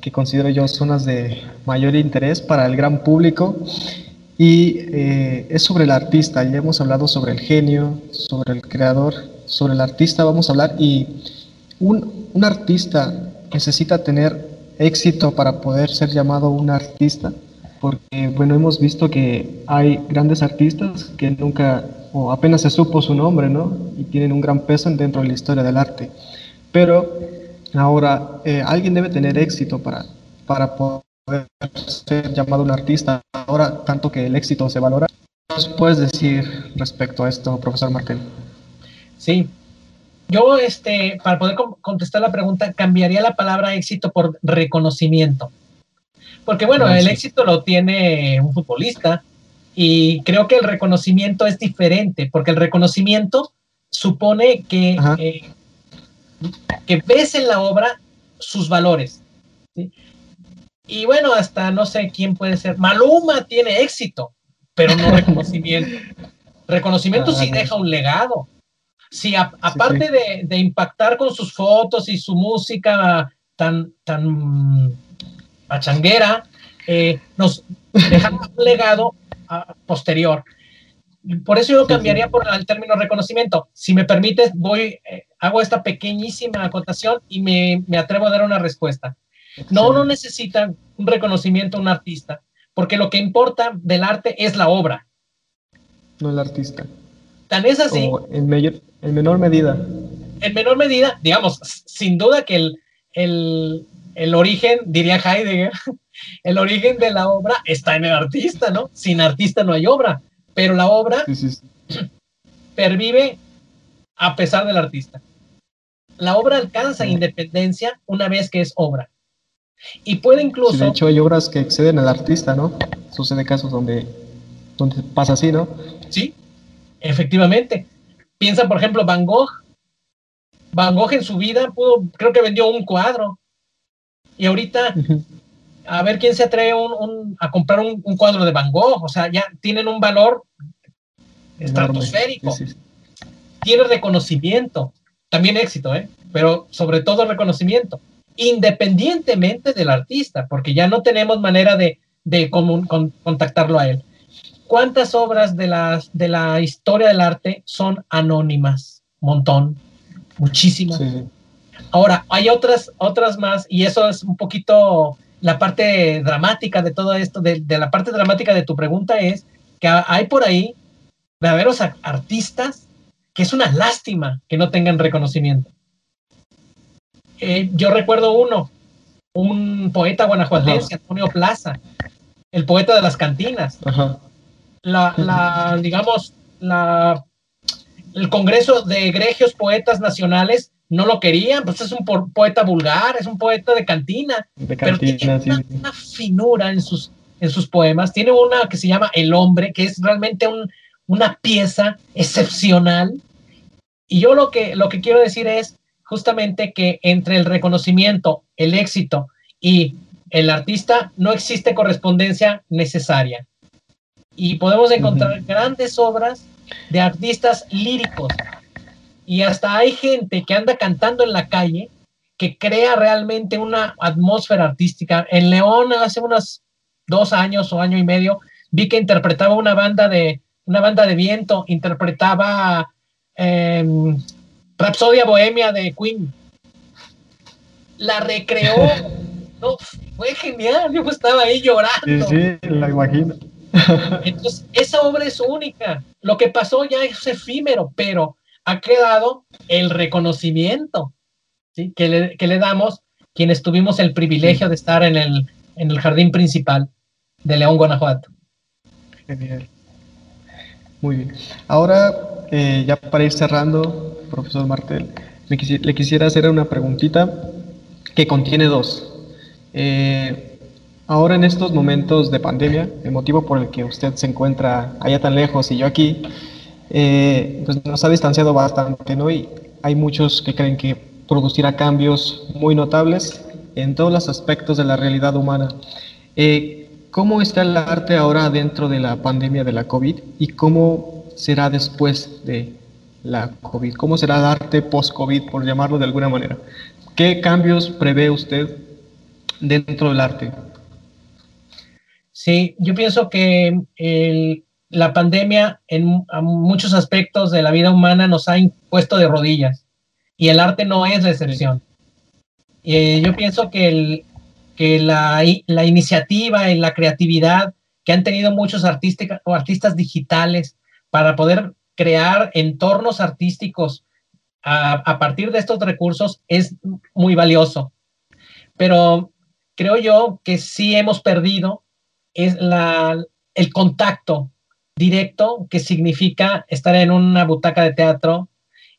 que considero yo son las de mayor interés para el gran público y eh, es sobre el artista. Ya hemos hablado sobre el genio, sobre el creador, sobre el artista vamos a hablar y un, un artista necesita tener éxito para poder ser llamado un artista, porque bueno, hemos visto que hay grandes artistas que nunca o apenas se supo su nombre, ¿no? Y tienen un gran peso dentro de la historia del arte. Pero ahora eh, alguien debe tener éxito para, para poder ser llamado un artista. Ahora, tanto que el éxito se valora. ¿Qué puedes decir respecto a esto, profesor Martel? Sí, yo, este, para poder contestar la pregunta, cambiaría la palabra éxito por reconocimiento. Porque bueno, el éxito lo tiene un futbolista y creo que el reconocimiento es diferente, porque el reconocimiento supone que, eh, que ves en la obra sus valores. Y bueno, hasta no sé quién puede ser. Maluma tiene éxito, pero no (laughs) reconocimiento. reconocimiento sí deja un legado. Sí, aparte De, impactar con sus fotos y su música tan, tan pachanguera, eh, nos deja un legado ah, posterior. Por eso yo cambiaría por el término reconocimiento. Si me permites, voy, eh, hago esta pequeñísima acotación y me, me, atrevo a dar una respuesta. No, no necesita un reconocimiento un artista, porque lo que importa del arte es la obra. No el artista. Tan es así. en, mayor, en menor medida. En menor medida, digamos, sin duda que el, el, origen, diría Heidegger, (laughs) el origen de la obra está en el artista, ¿no? Sin artista no hay obra, pero la obra (clears throat) pervive a pesar del artista. La obra alcanza independencia una vez que es obra. Y puede incluso... de hecho, hay obras que exceden al artista, ¿no? Sucede casos donde, donde pasa así, ¿no? Sí, efectivamente. Piensa, por ejemplo, Van Gogh. Van Gogh en su vida pudo, creo que vendió un cuadro. Y ahorita, a ver quién se atreve a comprar un, cuadro de Van Gogh. O sea, ya tienen un valor estratosférico. Tiene reconocimiento. También éxito, ¿eh? Pero sobre todo reconocimiento. Independientemente del artista, porque ya no tenemos manera de, de contactarlo a él. ¿Cuántas obras de la, de la historia del arte son anónimas? Montón, muchísimas. Ahora, hay otras, otras más, y eso es un poquito la parte dramática de todo esto, de, la parte dramática de tu pregunta es que hay por ahí verdaderos artistas que es una lástima que no tengan reconocimiento. Eh, yo recuerdo uno, un poeta guanajuatense, Antonio Plaza, el poeta de las cantinas. Ajá la, la digamos, la, el Congreso de Egregios Poetas Nacionales no lo querían, pues es un poeta vulgar, es un poeta de cantina, pero tiene una, finura en sus, en sus poemas. Tiene una que se llama El hombre, que es realmente una pieza excepcional. Y yo lo que, lo que quiero decir es justamente que entre el reconocimiento, el éxito y el artista no existe correspondencia necesaria. Y podemos encontrar grandes obras de artistas líricos. Y hasta hay gente que anda cantando en la calle que crea realmente una atmósfera artística. En León hace unos dos años o año y medio vi que interpretaba una banda de una banda de viento, interpretaba em, Rapsodia Bohemia de Queen. La recreó. (laughs) fue genial. Yo estaba ahí llorando. Sí, sí, la imagino. Entonces, esa obra es única. Lo que pasó ya es efímero, pero ha quedado el reconocimiento que, le, que le damos quienes tuvimos el privilegio de estar en el, en el jardín principal de León, Guanajuato. Genial. Muy bien. Ahora, eh, ya para ir cerrando, profesor Martel, le, quisiera hacer una preguntita que contiene dos. Eh, ahora en estos momentos de pandemia, el motivo por el que usted se encuentra allá tan lejos y yo aquí, eh, pues nos ha distanciado bastante, ¿no? Y hay muchos que creen que producirá cambios muy notables en todos los aspectos de la realidad humana. Eh, ¿Cómo está el arte ahora dentro de la pandemia de la COVID y cómo será después de la COVID? ¿Cómo será el arte post-COVID, por llamarlo de alguna manera? ¿Qué cambios prevé usted dentro del arte? Sí, yo pienso que la pandemia en muchos aspectos de la vida humana nos ha impuesto de rodillas y el arte no es la excepción. Eh, yo pienso que el, que la, la, iniciativa y la creatividad que han tenido muchos artistas o artistas digitales para poder crear entornos artísticos a, partir de estos recursos es muy valioso. Pero creo yo que sí hemos perdido es la, el contacto directo que significa estar en una butaca de teatro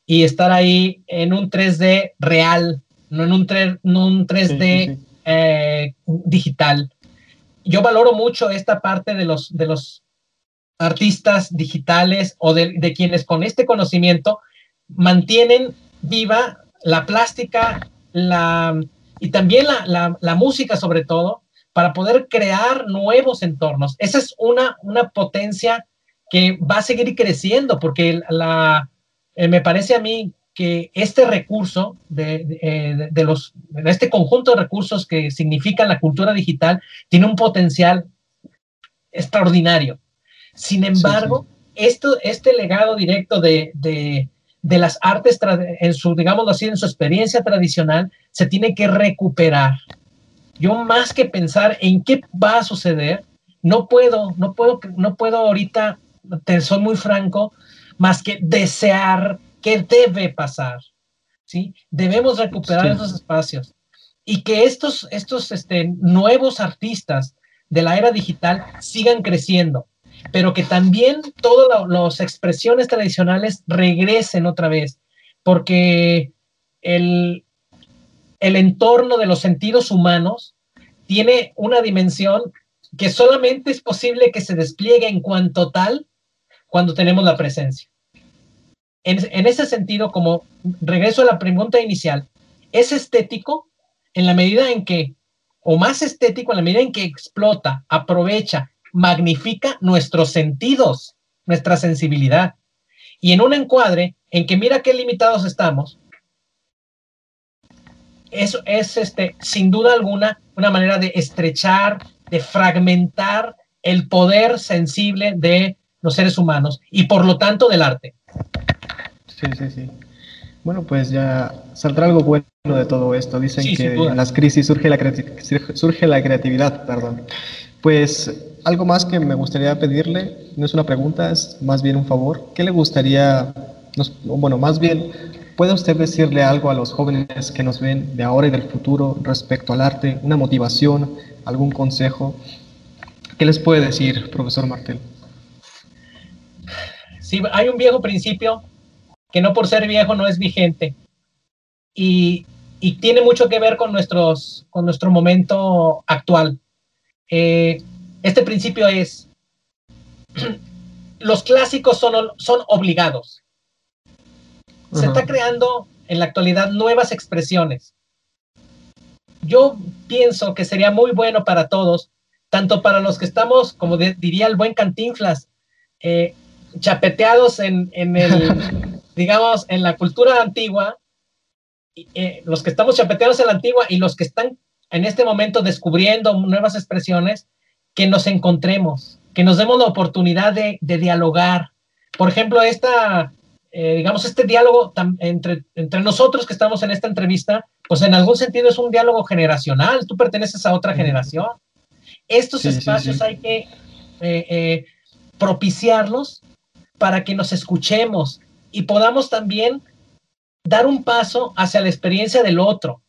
y estar ahí en un 3D real, no en un, 3, no un 3D eh, digital. Yo valoro mucho esta parte de los, de los artistas digitales o de, quienes con este conocimiento mantienen viva la plástica la, y también la, la, música sobre todo para poder crear nuevos entornos. Esa es una, una potencia que va a seguir creciendo porque la, eh, me parece a mí que este recurso, de, eh, de, los, de este conjunto de recursos que significan la cultura digital, tiene un potencial extraordinario. Sin embargo, Esto, este legado directo de, de, de las artes, en su, digámoslo así, en su experiencia tradicional, se tiene que recuperar. Yo más que pensar en qué va a suceder, no puedo, no puedo, no puedo ahorita, te soy muy franco, más que desear ¿Qué debe pasar? ¿Sí? Debemos recuperar esos espacios y que estos, estos este, nuevos artistas de la era digital sigan creciendo, pero que también todas las expresiones tradicionales regresen otra vez, porque el, el entorno de los sentidos humanos tiene una dimensión que solamente es posible que se despliegue en cuanto tal cuando tenemos la presencia en, ese sentido, como regreso a la pregunta inicial, es estético en la medida en que, o más estético en la medida en que explota, aprovecha, magnifica nuestros sentidos, nuestra sensibilidad. Y en un encuadre en que mira qué limitados estamos, eso es este, sin duda alguna una manera de estrechar, de fragmentar el poder sensible de los seres humanos y por lo tanto del arte. Sí, sí, sí. Bueno, pues ya saldrá algo bueno de todo esto. Dicen que en las crisis surge la, surge la creatividad, perdón. Pues algo más que me gustaría pedirle, no es una pregunta, es más bien un favor. ¿Qué le gustaría, bueno, más bien, ¿puede usted decirle algo a los jóvenes que nos ven de ahora y del futuro respecto al arte? ¿Una motivación, algún consejo? ¿Qué les puede decir, profesor Martel? Sí, hay un viejo principio que no por ser viejo no es vigente. y, y tiene mucho que ver con, nuestros, con nuestro momento actual. Eh, este principio es, (clears throat) los clásicos son, son obligados. Se está creando en la actualidad nuevas expresiones. Yo pienso que sería muy bueno para todos, tanto para los que estamos, como diría el buen Cantinflas, eh, chapeteados en, en el, (laughs) digamos, en la cultura antigua, eh, los que estamos chapeteados en la antigua y los que están en este momento descubriendo nuevas expresiones, que nos encontremos, que nos demos la oportunidad de, dialogar. Por ejemplo, esta, eh, digamos, este diálogo entre, entre nosotros que estamos en esta entrevista, pues en algún sentido es un diálogo generacional, tú perteneces a otra generación. Estos espacios hay que eh, propiciarlos para que nos escuchemos y podamos también dar un paso hacia la experiencia del otro.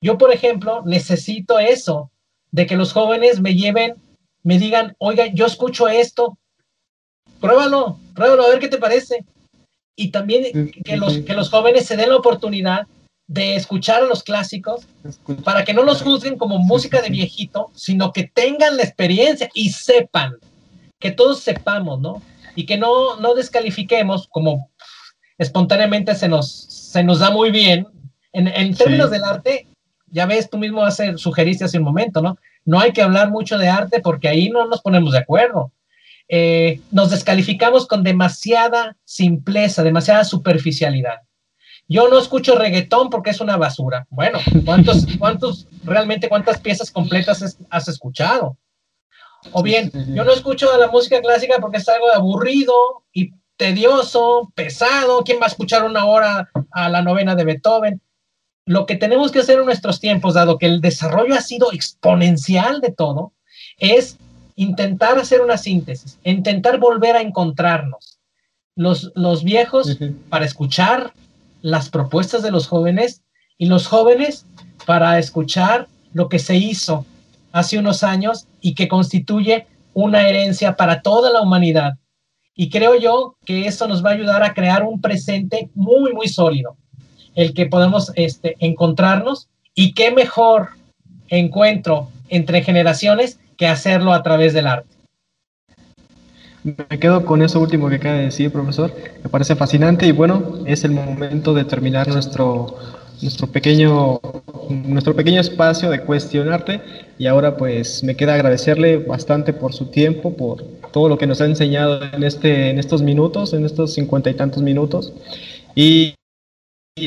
Yo, por ejemplo, necesito eso, de que los jóvenes me lleven, me digan, oiga, yo escucho esto, pruébalo, pruébalo a ver qué te parece. Y también que los, que los jóvenes se den la oportunidad de escuchar a los clásicos para que no los juzguen como música de viejito, sino que tengan la experiencia y sepan, que todos sepamos, ¿no? Y que no, no descalifiquemos como espontáneamente se nos, se nos da muy bien. En, en términos del arte, ya ves, tú mismo hace, sugeriste hace un momento, ¿no? No hay que hablar mucho de arte porque ahí no nos ponemos de acuerdo. Eh, nos descalificamos con demasiada simpleza, demasiada superficialidad. Yo no escucho reggaetón porque es una basura. Bueno, ¿cuántos, (laughs) cuántos, realmente cuántas piezas completas has escuchado? O bien, yo no escucho la música clásica porque es algo aburrido y tedioso, pesado. ¿Quién va a escuchar una hora a la novena de Beethoven? Lo que tenemos que hacer en nuestros tiempos, dado que el desarrollo ha sido exponencial de todo, es intentar hacer una síntesis, intentar volver a encontrarnos. Los, los viejos para escuchar las propuestas de los jóvenes y los jóvenes para escuchar lo que se hizo hace unos años y que constituye una herencia para toda la humanidad y creo yo que eso nos va a ayudar a crear un presente muy, muy sólido, el que podemos este, encontrarnos y qué mejor encuentro entre generaciones que hacerlo a través del arte. Me quedo con eso último que acaba de decir, profesor. Me parece fascinante y bueno, es el momento de terminar nuestro, nuestro, pequeño, nuestro pequeño espacio de cuestionarte y ahora pues me queda agradecerle bastante por su tiempo, por todo lo que nos ha enseñado en, este, en estos minutos, en estos cincuenta y tantos minutos. Y,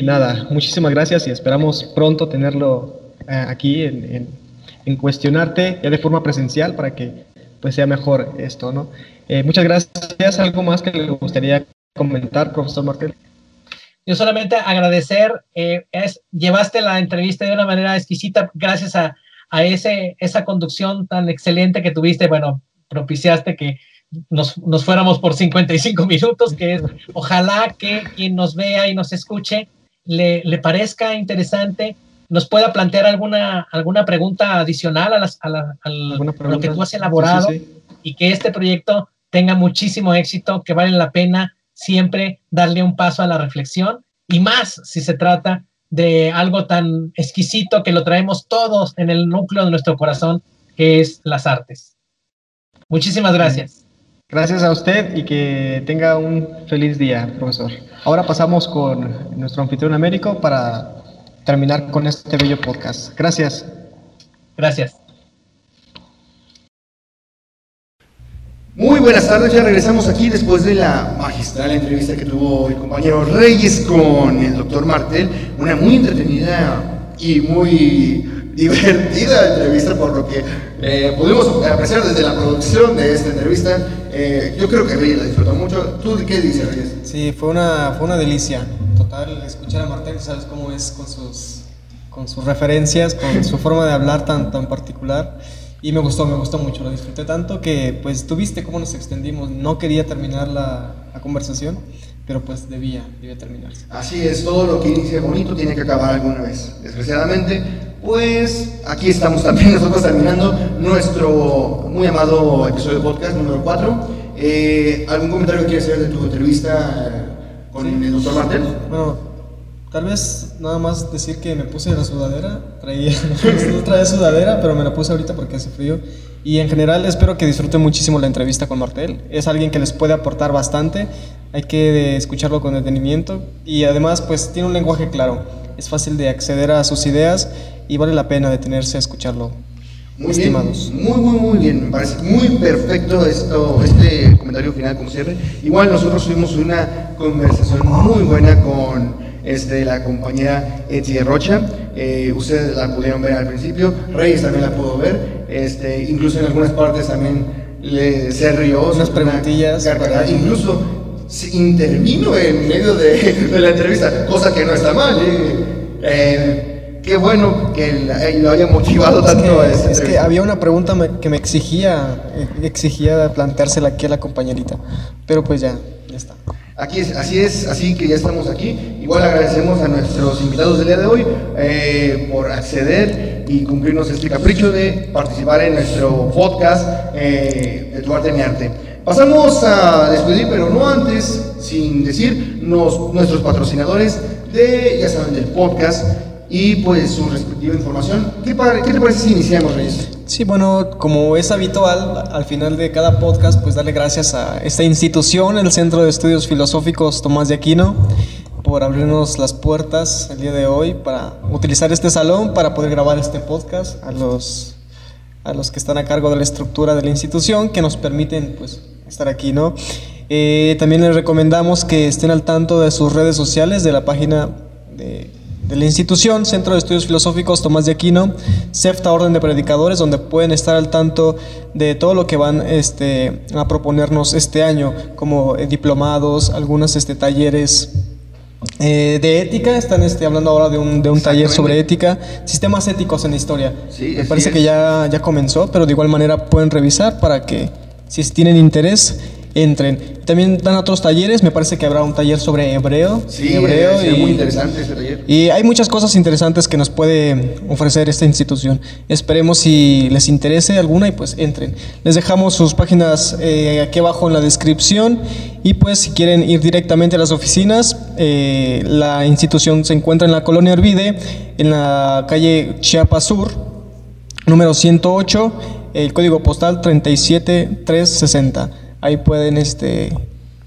nada, muchísimas gracias y esperamos pronto tenerlo eh, aquí en, en, Cuestionarte ya de forma presencial para que pues sea mejor esto, ¿no? Eh, muchas gracias. ¿Algo más que le gustaría comentar, profesor Martel? Yo solamente agradecer, eh, es, llevaste la entrevista de una manera exquisita gracias a, a ese, esa conducción tan excelente que tuviste. Bueno, propiciaste que nos, nos, fuéramos por 55 minutos, que es, ojalá que quien nos vea y nos escuche le, le parezca interesante, nos pueda plantear alguna, alguna pregunta adicional a, las, a, la, a lo que tú has elaborado y que este proyecto tenga muchísimo éxito, que vale la pena siempre darle un paso a la reflexión y más si se trata de algo tan exquisito que lo traemos todos en el núcleo de nuestro corazón, que es las artes. Muchísimas gracias. Gracias a usted y que tenga un feliz día, profesor. Ahora pasamos con nuestro anfitrión Américo para terminar con este bello podcast. Gracias. Gracias. Muy buenas tardes, ya regresamos aquí después de la magistral entrevista que tuvo el compañero Reyes con el doctor Martel, una muy entretenida y muy divertida entrevista por lo que eh, pudimos apreciar desde la producción de esta entrevista. Eh, yo creo que Reyes la disfrutó mucho. ¿Tú qué dices, Reyes? Sí, fue una, fue una delicia. Total, escuchar a Martel, sabes cómo es con sus, con sus referencias, con su forma de hablar tan, tan particular. Y me gustó, me gustó mucho, lo disfruté tanto que pues tuviste cómo nos extendimos. No quería terminar la, la conversación, pero pues debía, debía terminarse. Así es, todo lo que inicia bonito tiene que acabar alguna vez. Desgraciadamente, pues aquí estamos también (laughs) nosotros terminando nuestro muy amado episodio de podcast número 4. Eh, ¿Algún comentario que quieras hacer de tu entrevista con el doctor Martel? Bueno, Tal vez nada más decir que me puse la sudadera, traía, (laughs) no traía sudadera, pero me la puse ahorita porque hace frío. Y en general espero que disfruten muchísimo la entrevista con Martel. Es alguien que les puede aportar bastante, hay que escucharlo con detenimiento y además pues tiene un lenguaje claro, es fácil de acceder a sus ideas y vale la pena detenerse a escucharlo. Muy estimados. Bien, muy, muy, muy bien. Me parece muy perfecto esto, este comentario final como cierre. Igual nosotros tuvimos una conversación muy buena con este, la compañera Etienne Rocha. Eh, ustedes la pudieron ver al principio. Reyes también la pudo ver. Este, incluso en algunas partes también le, se rió. Unas preguntillas. Carcajada. Incluso se intervino en medio de, de, la entrevista, cosa que no está mal. ¿eh? Eh, qué bueno que lo haya motivado tanto. Es que, es que había una pregunta que me exigía, exigía planteársela aquí a la compañerita, pero pues ya, ya está. Aquí es, así es, así que ya estamos aquí. Igual agradecemos a nuestros invitados del día de hoy eh, por acceder y cumplirnos este capricho de participar en nuestro podcast eh, de. Pasamos a despedir, pero no antes, sin decir, nos, nuestros patrocinadores de, ya saben, del podcast y pues su respectiva información. ¿Qué, ¿Qué, te parece si iniciamos, Reyes? Sí, bueno, como es habitual, al final de cada podcast, pues darle gracias a esta institución, el Centro de Estudios Filosóficos Tomás de Aquino, por abrirnos las puertas el día de hoy para utilizar este salón para poder grabar este podcast, a los, a los que están a cargo de la estructura de la institución, que nos permiten pues estar aquí, ¿no? Eh, también les recomendamos que estén al tanto de sus redes sociales, de la página de de la institución, Centro de Estudios Filosóficos Tomás de Aquino, CEFTA Orden de Predicadores, donde pueden estar al tanto de todo lo que van este, a proponernos este año, como eh, diplomados, algunos este, talleres eh, de ética, están este, hablando ahora de un, de un taller sobre ética, sistemas éticos en la historia. Sí, Me parece que ya, ya comenzó, pero de igual manera pueden revisar para que si tienen interés entren. También dan otros talleres, me parece que habrá un taller sobre hebreo. Sí, hebreo y, muy interesante ese taller. Y hay muchas cosas interesantes que nos puede ofrecer esta institución. Esperemos si les interese alguna y pues entren. Les dejamos sus páginas eh, aquí abajo en la descripción y pues si quieren ir directamente a las oficinas, eh, la institución se encuentra en la colonia Arvide, en la calle Chiapas Sur, número 108, el código postal 37360 ahí pueden este,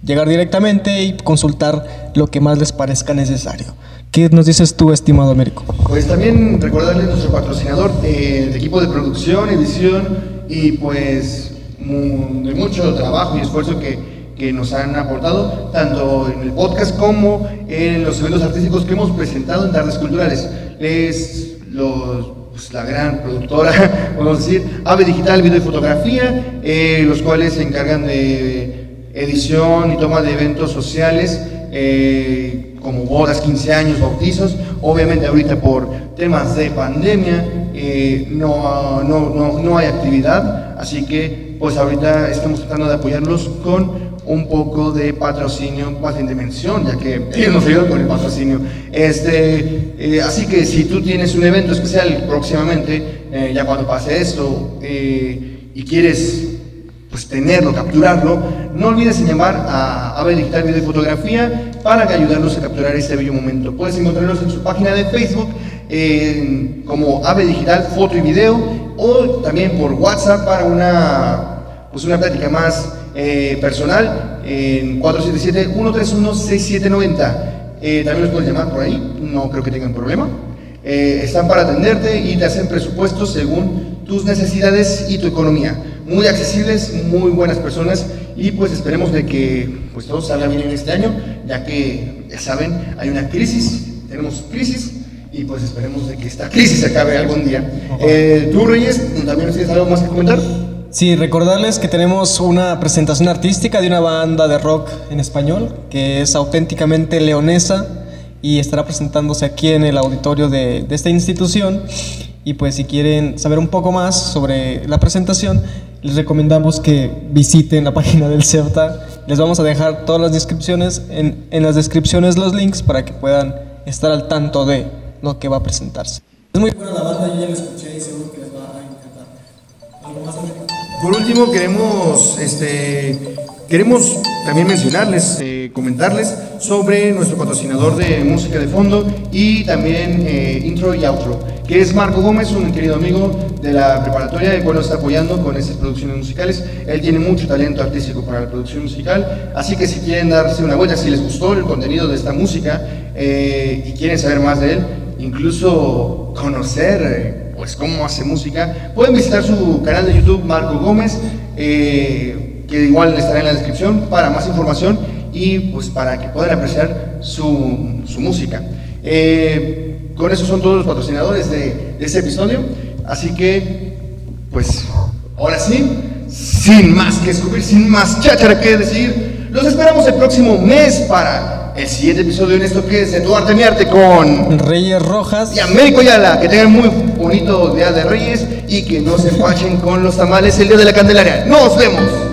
llegar directamente y consultar lo que más les parezca necesario. ¿Qué nos dices tú, estimado Américo? Pues también recordarles nuestro patrocinador eh, de equipo de producción, edición y pues de mucho trabajo y esfuerzo que, que, nos han aportado, tanto en el podcast como en los eventos artísticos que hemos presentado en tardes culturales. Les los pues, la gran productora, (laughs) podemos decir, Ave Digital, Video y Fotografía, eh, los cuales se encargan de edición y toma de eventos sociales, eh, como bodas, 15 años, bautizos. Obviamente ahorita por temas de pandemia eh, no, no, no, no hay actividad, así que pues ahorita estamos tratando de apoyarlos con un poco de patrocinio, más en dimensión, ya que (laughs) ellos nos ayudan con el patrocinio. Este, así que si tú tienes un evento especial próximamente, eh, ya cuando pase esto, eh, y quieres pues tenerlo, capturarlo, no olvides llamar a Ave Digital Video y Fotografía para que ayudarlos a capturar este bello momento. Puedes encontrarlos en su página de Facebook como Ave Digital Foto y Video o también por WhatsApp para una, pues una plática más eh, personal en 477-131-6790. Eh, también los puedes llamar por ahí, no creo que tengan problema. Eh, están para atenderte y te hacen presupuestos según tus necesidades y tu economía. Muy accesibles, muy buenas personas y pues esperemos de que pues todo salga bien en este año, ya que ya saben, hay una crisis, tenemos crisis y pues esperemos de que esta crisis se acabe algún día. ¿Tú Reyes, también tienes algo más que comentar? Sí, recordarles que tenemos una presentación artística de una banda de rock en español que es auténticamente leonesa y estará presentándose aquí en el auditorio de, esta institución. Y pues si quieren saber un poco más sobre la presentación, les recomendamos que visiten la página del CERTA. Les vamos a dejar todas las descripciones, en, en las descripciones los links para que puedan estar al tanto de lo que va a presentarse. Es muy buena la banda, yo ya la escuché Por último, queremos, este, queremos también mencionarles, eh, comentarles sobre nuestro patrocinador de música de fondo y también eh, intro y outro, que es Marco Gómez, un querido amigo de la preparatoria, el cual está apoyando con estas producciones musicales. Él tiene mucho talento artístico para la producción musical, así que si quieren darse una vuelta, si les gustó el contenido de esta música eh, y quieren saber más de él, incluso conocer pues cómo hace música, pueden visitar su canal de YouTube Marco Gómez, eh, que igual estará en la descripción para más información y pues para que puedan apreciar su, su música. Eh, con eso son todos los patrocinadores de, de este episodio, así que pues ahora sí, sin más que escupir, sin más cháchara que decir, los esperamos el próximo mes para el siguiente episodio en esto que es arte mi arte con Reyes Rojas. y Américo Yala. Que tengan muy bonito Día de Reyes y que no se empachen con los tamales el Día de la Candelaria. ¡Nos vemos!